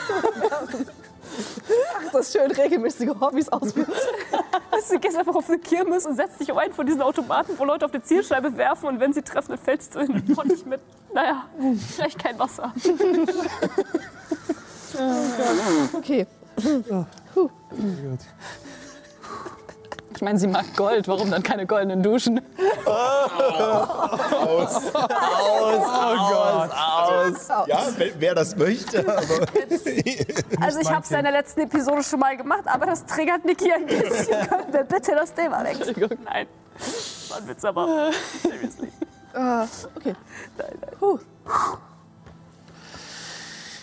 Ach, das schön regelmäßige Hobbys ausführen. Du gehst einfach auf eine Kirmes und setzt dich auf einen von diesen Automaten, wo Leute auf eine Zielscheibe werfen und wenn sie treffen, dann fällst du in den Pott mit, naja, vielleicht kein Wasser. Okay. Ich meine, sie mag Gold. Warum dann keine goldenen Duschen? Ja, wer, wer das möchte. Aber Also ich habe es in der letzten Episode schon mal gemacht, aber das triggert Niki ein bisschen. Können wir bitte das Thema wechseln? Nein. War ein Witz, aber seriously. Ah, okay. Puh.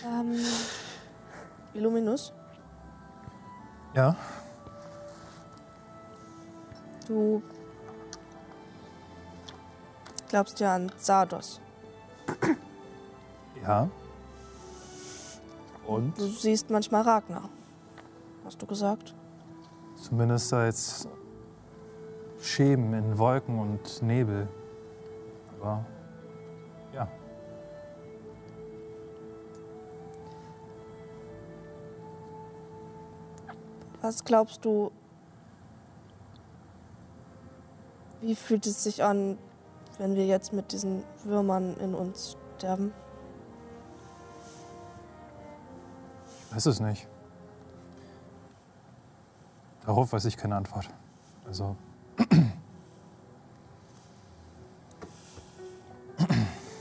Ähm, Illuminus, Ja? Du glaubst ja an Sardos. Ja. Und? Du siehst manchmal Ragnar. Hast du gesagt? Zumindest als Schemen in Wolken und Nebel. Aber ja, Was glaubst du, wie fühlt es sich an, wenn wir jetzt mit diesen Würmern in uns sterben? ich weiß es nicht. Darauf weiß ich keine Antwort. Also.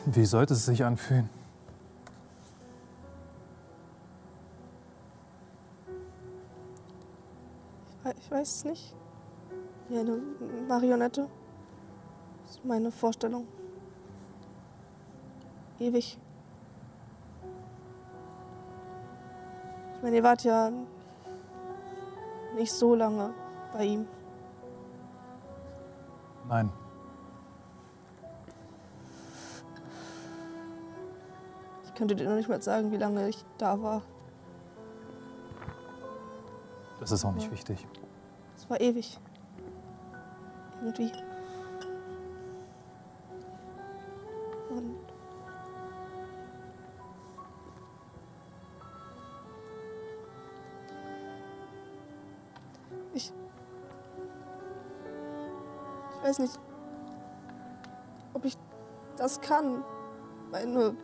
Wie sollte es sich anfühlen? Ich wei- Ich weiß es nicht. Wie eine Marionette. Das ist meine Vorstellung. Ewig. Ich meine, ihr wart ja nicht so lange bei ihm. Nein. Ich könnte dir noch nicht mal sagen, wie lange ich da war. Das ist auch nicht wichtig. Es war ewig. Irgendwie. Und ich. Ich weiß nicht, ob ich das kann. Meine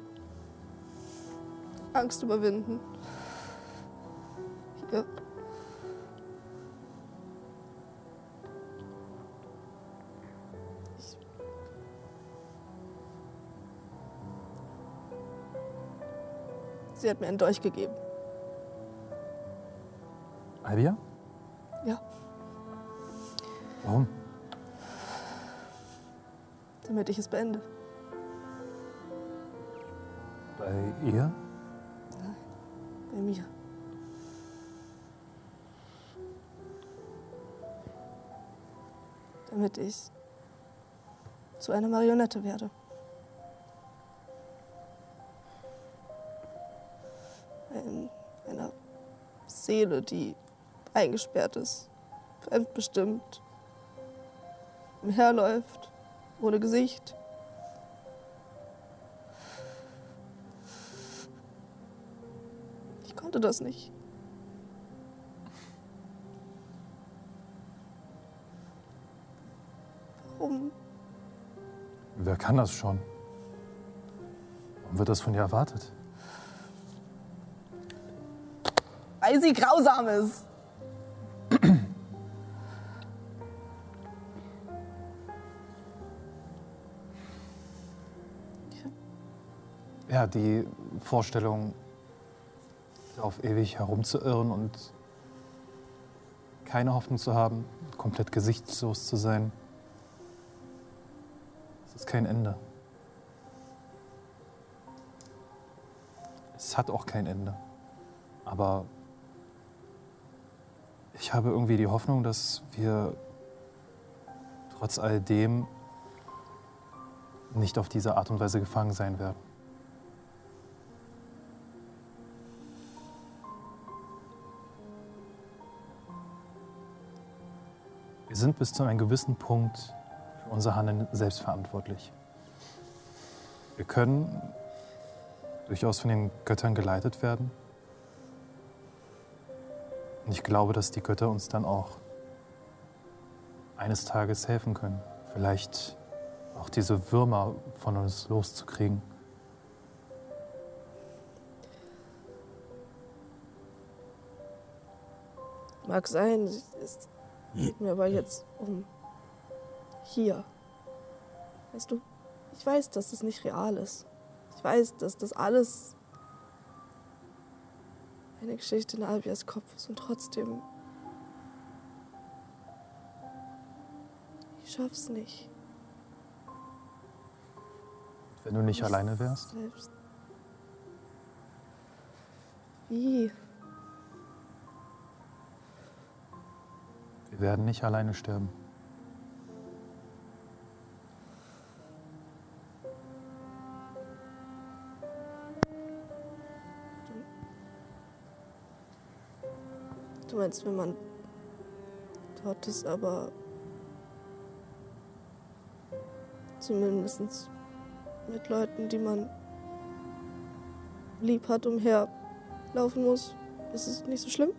Angst überwinden. Sie hat mir einen Dolch gegeben. Albia? Ja, Warum? damit ich es beende. Bei ihr? Bei mir. Damit ich zu einer Marionette werde. Seele, die eingesperrt ist, fremdbestimmt, umherläuft, ohne Gesicht. Ich konnte das nicht. Warum? Wer kann das schon? Warum wird das von dir erwartet? Weil sie grausam ist. Ja, die Vorstellung, auf ewig herumzuirren und keine Hoffnung zu haben, komplett gesichtslos zu sein, das ist kein Ende. Es hat auch kein Ende. Aber ich habe irgendwie die Hoffnung, dass wir trotz alledem nicht auf diese Art und Weise gefangen sein werden. Wir sind bis zu einem gewissen Punkt für unser Handeln selbst verantwortlich. Wir können durchaus von den Göttern geleitet werden. Und ich glaube, dass die Götter uns dann auch eines Tages helfen können. Vielleicht auch diese Würmer von uns loszukriegen. Mag sein, es geht mir aber jetzt um hier. Weißt du, ich weiß, dass das nicht real ist. Ich weiß, dass das alles eine Geschichte in Albias Kopf ist und trotzdem. Ich schaff's nicht. Wenn du nicht alleine wärst, Selbst. Wie? wir werden nicht alleine sterben. Meinst, wenn man dort ist, aber zumindest mit Leuten, die man lieb hat, umherlaufen muss, ist es nicht so schlimm?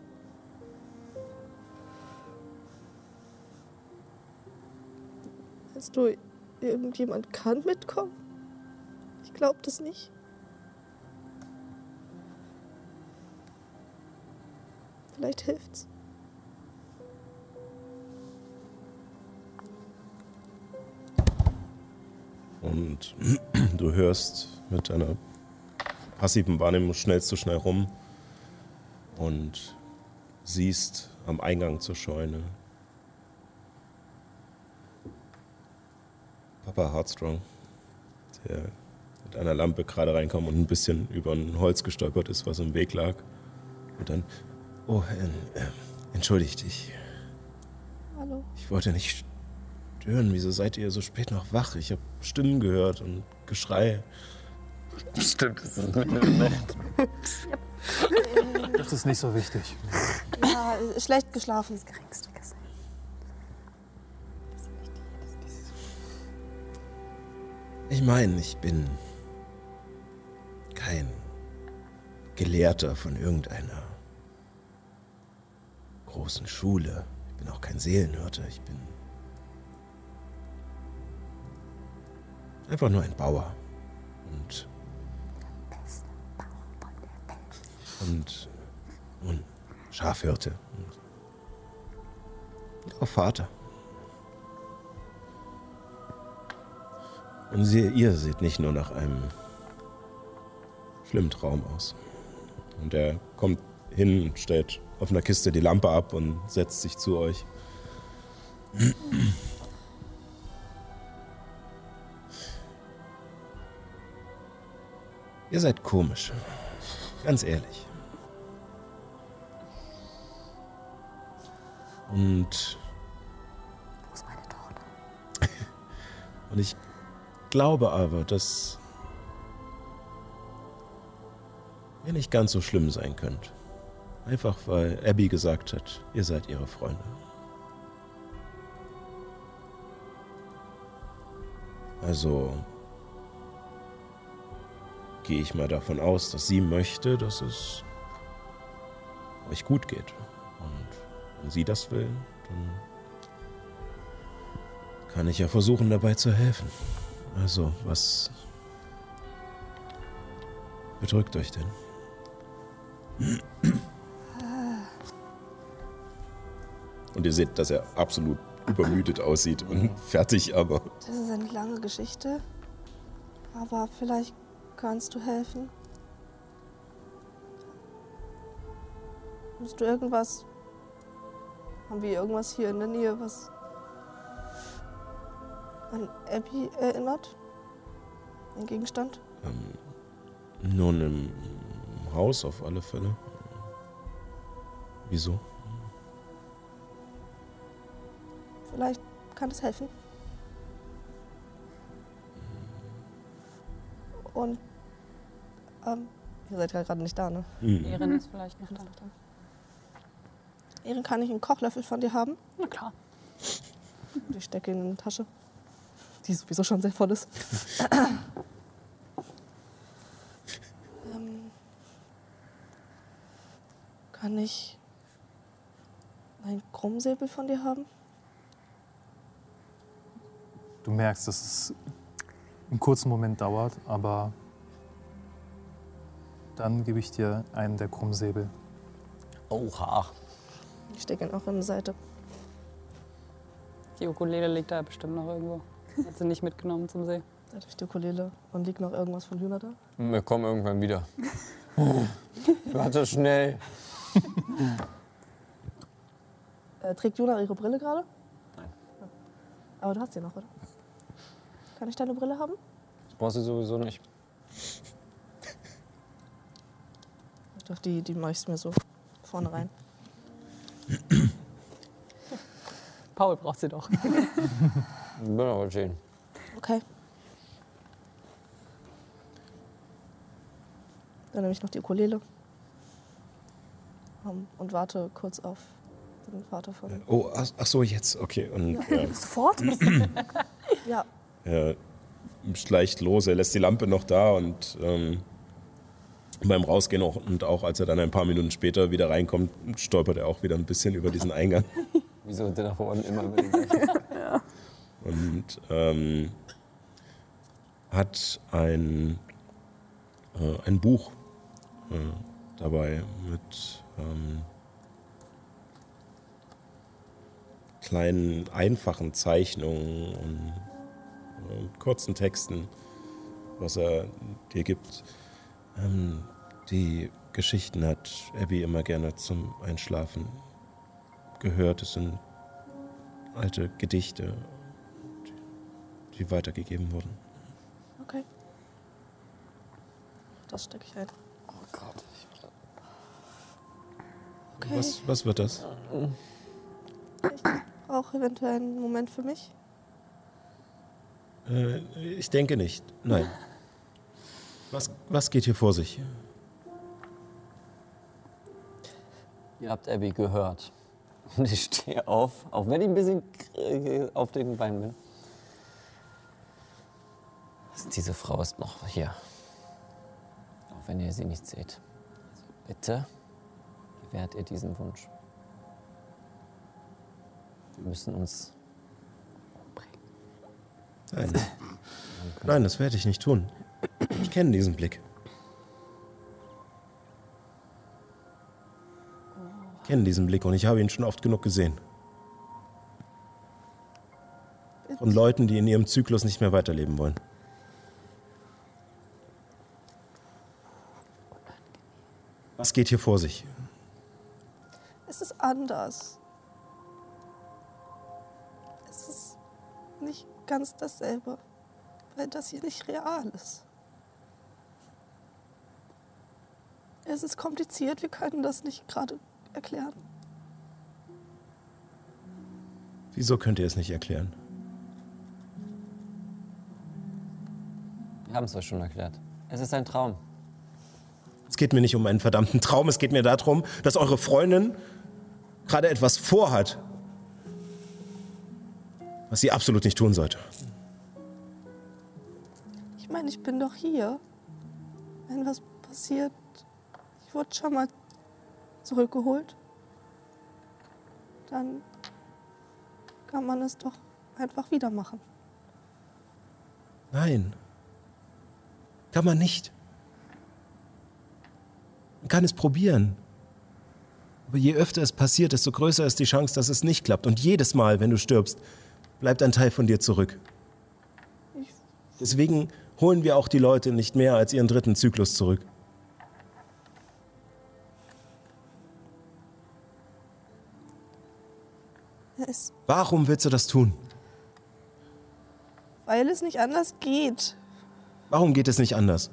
Meinst du, irgendjemand kann mitkommen? Ich glaube das nicht. Vielleicht hilft's. Und du hörst mit deiner passiven Wahrnehmung schnellst du schnell rum und siehst am Eingang zur Scheune Papa Heartstrong, der mit einer Lampe gerade reinkommt und ein bisschen über ein Holz gestolpert ist, was im Weg lag. Und dann, oh, äh, äh, entschuldigt, ich, Hallo. ich wollte nicht stören. Wieso seid ihr so spät noch wach? Ich habe Stimmen gehört und Geschrei. Stimmt, das ist mitten in der Nacht. Das ist nicht so wichtig. Ja, schlecht geschlafen. Geringste Gesellen. Ich meine, ich bin kein Gelehrter von irgendeiner großen Schule. Ich bin auch kein Seelenhirte. Ich bin einfach nur ein Bauer. Und. Und. Und Schafhirte. Und auch Vater. Und sie, ihr seht nicht nur nach einem schlimmen Traum aus. Und er kommt hin und stellt auf einer Kiste die Lampe ab und setzt sich zu euch. Ihr seid komisch. Ganz ehrlich. Und, Wo ist meine Tochter? und ich glaube aber, dass ihr nicht ganz so schlimm sein könnt. Einfach weil Abby gesagt hat, ihr seid ihre Freunde. Also gehe ich mal davon aus, dass sie möchte, dass es euch gut geht. Und wenn sie das will, dann kann ich ja versuchen, dabei zu helfen. Also, was bedrückt euch denn? Und ihr seht, dass er absolut übermüdet aussieht und fertig, aber Das ist eine lange Geschichte. Aber vielleicht kannst du helfen. Hast du irgendwas? Haben wir irgendwas hier in der Nähe, was an Abby erinnert? Ein Gegenstand? nun im Haus auf alle Fälle. Wieso? Vielleicht kann es helfen. Und ähm, ihr seid ja gerade nicht da, ne? Hm. Erin ist vielleicht noch da. Ehren, kann ich einen Kochlöffel von dir haben? Na klar. Und ich stecke ihn in die Tasche, die sowieso schon sehr voll ist. ähm, kann ich einen Krummsäbel von dir haben? Du merkst, dass es einen kurzen Moment dauert, aber dann gebe ich dir einen der Krummsäbel. Oha. Ich stecke ihn auch in die Seite. Die Ukulele liegt da bestimmt noch irgendwo. Hat sie nicht mitgenommen zum See. Da durch die Ukulele. Und liegt noch irgendwas von Hühner da? Wir kommen irgendwann wieder. Warte schnell. Äh, trägt Juna ihre Brille gerade? Nein. Aber du hast sie noch, oder? Kann ich deine Brille haben? Das brauchst du sowieso nicht. Doch, die, die mache ich mir so vorne rein. Paul braucht sie doch. Bin aber schön. Okay. Dann nehme ich noch die Ukulele ähm, und warte kurz auf den Vater von. Oh, ach, ach so, jetzt, okay. Und ja. Sofort? Ja, er schleicht los, er lässt die Lampe noch da und ähm, beim Rausgehen auch, und auch als er dann ein paar Minuten später wieder reinkommt, stolpert er auch wieder ein bisschen über diesen Eingang. Wieso der da vorne immer über den gleichen? und ähm, hat ein, äh, ein Buch äh, dabei mit ähm, kleinen, einfachen Zeichnungen und äh, kurzen Texten, was er dir gibt. Ähm, die Geschichten hat Abby immer gerne zum Einschlafen gehört. Es sind alte Gedichte, die, die weitergegeben wurden. okay. Das stecke ich ein. Oh Gott. Okay. Was, was wird das? Ich brauche eventuell einen Moment für mich. Äh, ich denke nicht. Nein. Was, was geht hier vor sich? Ihr habt Abby gehört. Und ich stehe auf, auch wenn ich ein bisschen auf den Beinen bin. Diese Frau ist noch hier. Auch wenn ihr sie nicht seht. Also bitte gewährt ihr diesen Wunsch. Wir müssen uns Nein. Nein, das werde ich nicht tun. Ich kenne diesen Blick. Ich kenne diesen Blick und ich habe ihn schon oft genug gesehen. Von Leuten, die in ihrem Zyklus nicht mehr weiterleben wollen. Was geht hier vor sich? Es ist anders. Es ist nicht ganz dasselbe, weil das hier nicht real ist. Es ist kompliziert, wir können das nicht gerade erklären. Wieso könnt ihr es nicht erklären? Wir haben es euch schon erklärt. Es ist ein Traum. Es geht mir nicht um einen verdammten Traum, es geht mir darum, dass eure Freundin gerade etwas vorhat, was sie absolut nicht tun sollte. meine, ich bin doch hier. Wenn was passiert, ich wurde schon mal zurückgeholt, dann kann man es doch einfach wieder machen. Nein. Kann man nicht. Man kann es probieren. Aber je öfter es passiert, desto größer ist die Chance, dass es nicht klappt. Und jedes Mal, wenn du stirbst, bleibt ein Teil von dir zurück. Deswegen holen wir auch die Leute nicht mehr als ihren dritten Zyklus zurück. Es, Warum willst du das tun? weil es nicht anders geht. Warum geht es nicht anders?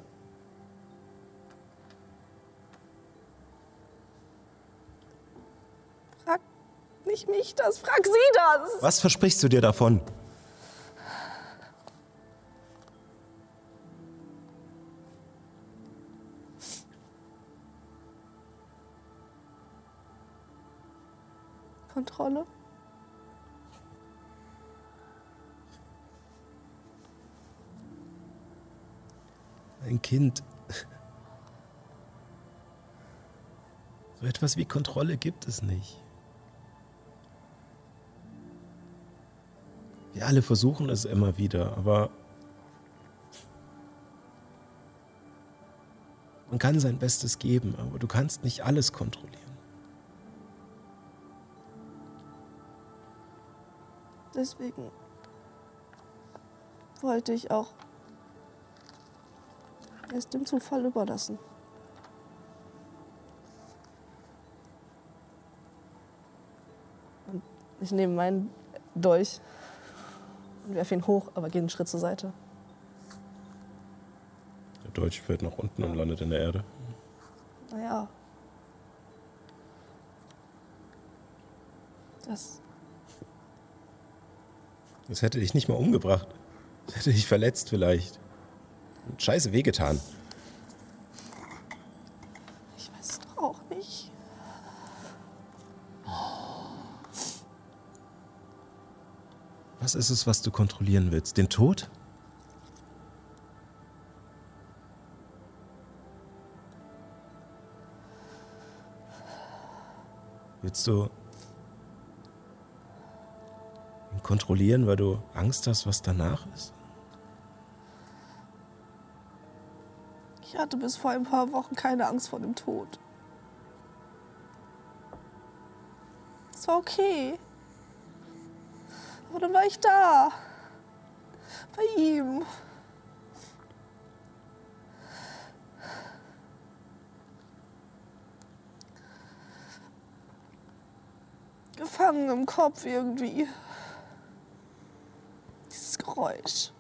Frag nicht mich das, frag sie das. Was versprichst du dir davon? Kontrolle. Ein Kind. So etwas wie Kontrolle gibt es nicht. Wir alle versuchen es immer wieder, aber man kann sein Bestes geben, aber du kannst nicht alles kontrollieren. Deswegen wollte ich auch es dem Zufall überlassen. Ich nehme meinen Dolch werfe ihn hoch, aber gehe einen Schritt zur Seite. Der Deutsche fällt nach unten und landet in der Erde. Naja. Das Das hätte dich nicht mal umgebracht. Das hätte dich verletzt vielleicht. Und scheiße wehgetan. Ich weiß es doch auch nicht. Was ist es, was du kontrollieren willst? Den Tod? Willst du ihn kontrollieren, weil du Angst hast, was danach ist? Ich hatte bis vor ein paar Wochen keine Angst vor dem Tod. Es war okay. Aber dann war ich da. Bei ihm. Gefangen im Kopf irgendwie. Dieses Geräusch.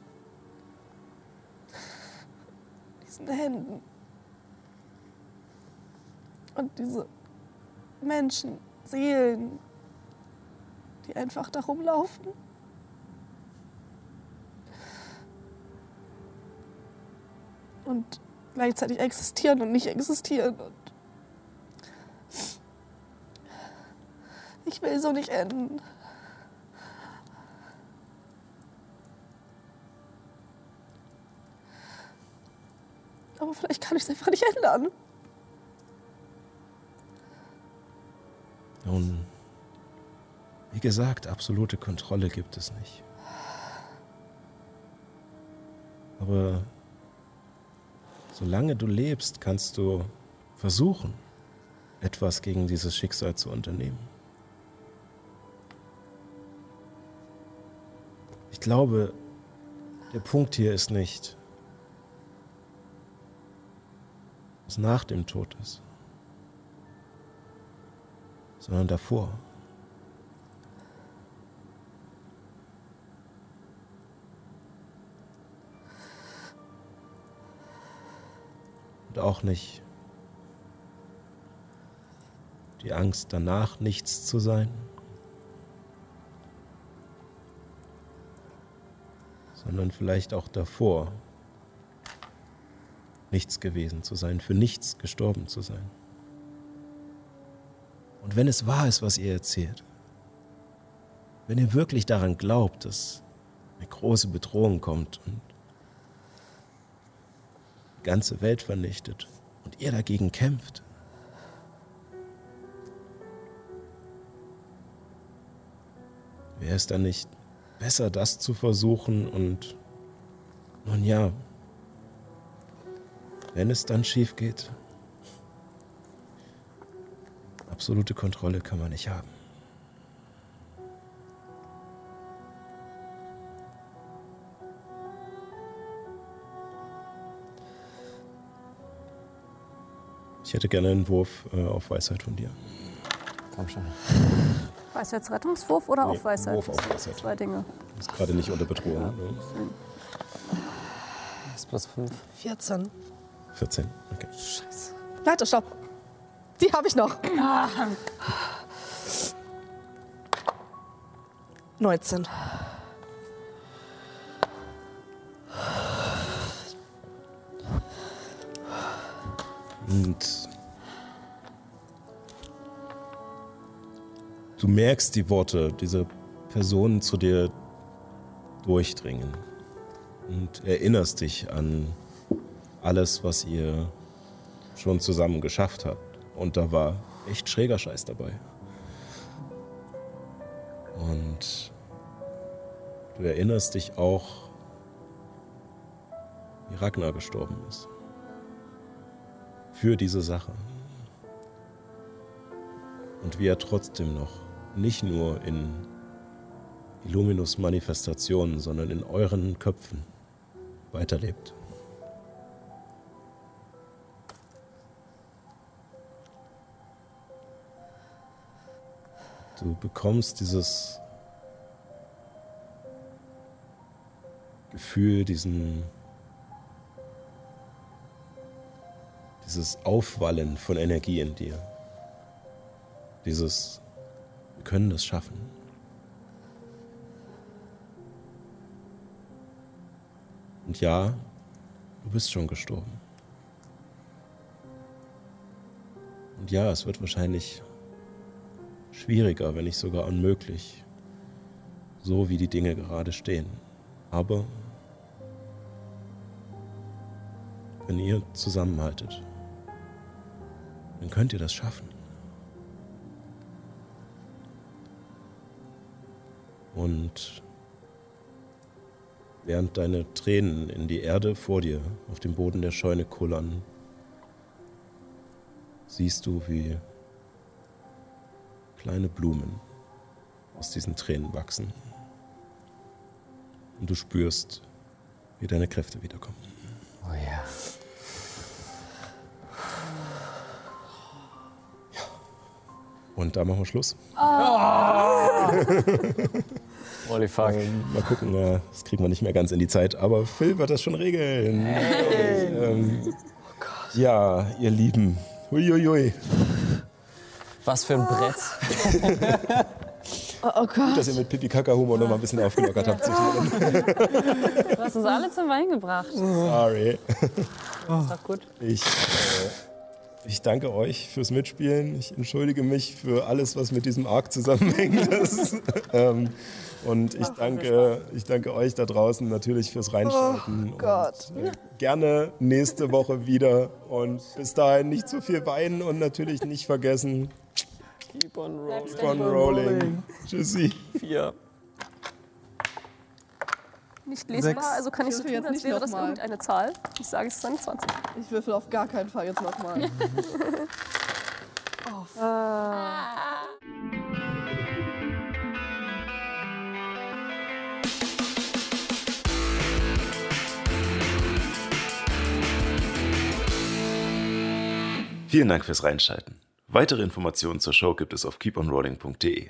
Diesen Händen. Und diese Menschen, Seelen, die einfach da rumlaufen. Und gleichzeitig existieren und nicht existieren. Und ich will so nicht enden. Aber vielleicht kann ich es einfach nicht ändern. Nun, wie gesagt, absolute Kontrolle gibt es nicht. Aber solange du lebst, kannst du versuchen, etwas gegen dieses Schicksal zu unternehmen. Ich glaube, der Punkt hier ist nicht, was nach dem Tod ist, sondern davor. Auch nicht die Angst danach, nichts zu sein, sondern vielleicht auch davor, nichts gewesen zu sein, für nichts gestorben zu sein. Und wenn es wahr ist, was ihr erzählt, wenn ihr wirklich daran glaubt, dass eine große Bedrohung kommt und ganze Welt vernichtet und ihr dagegen kämpft. Wäre es dann nicht besser, das zu versuchen und nun ja, wenn es dann schief geht, absolute Kontrolle kann man nicht haben. Ich hätte gerne einen Wurf äh, auf Weisheit von dir. Komm schon. Weisheitsrettungswurf oder Nee, auf Weisheit? Wurf auf Weisheit. Zwei Dinge. Du bist gerade nicht unter Bedrohung. Ne? Das ist plus 5. 14. 14. Okay. Warte, stopp. Die habe ich noch. 19. Und du merkst die Worte dieser Person zu dir durchdringen und erinnerst dich an alles, was ihr schon zusammen geschafft habt. Und da war echt schräger Scheiß dabei. Und du erinnerst dich auch, wie Ragnar gestorben ist für diese Sache. Und wie er trotzdem noch nicht nur in Illuminus Manifestationen, sondern in euren Köpfen weiterlebt. Du bekommst dieses Gefühl, diesen dieses Aufwallen von Energie in dir. Dieses, wir können das schaffen. Und ja, du bist schon gestorben. Und ja, es wird wahrscheinlich schwieriger, wenn nicht sogar unmöglich, so wie die Dinge gerade stehen. Aber wenn ihr zusammenhaltet, dann könnt ihr das schaffen. Und während deine Tränen in die Erde vor dir auf dem Boden der Scheune kullern, siehst du, wie kleine Blumen aus diesen Tränen wachsen. Und du spürst, wie deine Kräfte wiederkommen. Oh ja. Und da machen wir Schluss. Holy fuck. Ähm, mal gucken, äh, das kriegen wir nicht mehr ganz in die Zeit, aber Phil wird das schon regeln. Ähm, ja, ihr Lieben. Huiuiui. Was für ein Brett. Oh, oh Gott. Dass ihr mit Pipi Kaka Humor noch mal ein bisschen aufgelockert habt. Du hast uns alle zum Wein gebracht. Sorry. Ist doch gut. Ich, ich danke euch fürs Mitspielen. Ich entschuldige mich für alles, was mit diesem Arc zusammenhängt. Ähm, und ich danke, ich danke euch da draußen natürlich fürs Reinschalten. Oh Gott. Und, äh, gerne nächste Woche wieder. Und bis dahin nicht zu viel weinen und natürlich nicht vergessen, Keep on rolling. von Rolling. Tschüssi. Vier. Nicht lesbar, Sechs. also kann ich so Ich würfel tun, jetzt als nicht wäre das mal. irgendeine Zahl. Ich sage, es ist eine 20. Ich würfel auf gar keinen Fall jetzt nochmal. Vielen Dank fürs Reinschalten. Weitere Informationen zur Show gibt es auf keeponrolling.de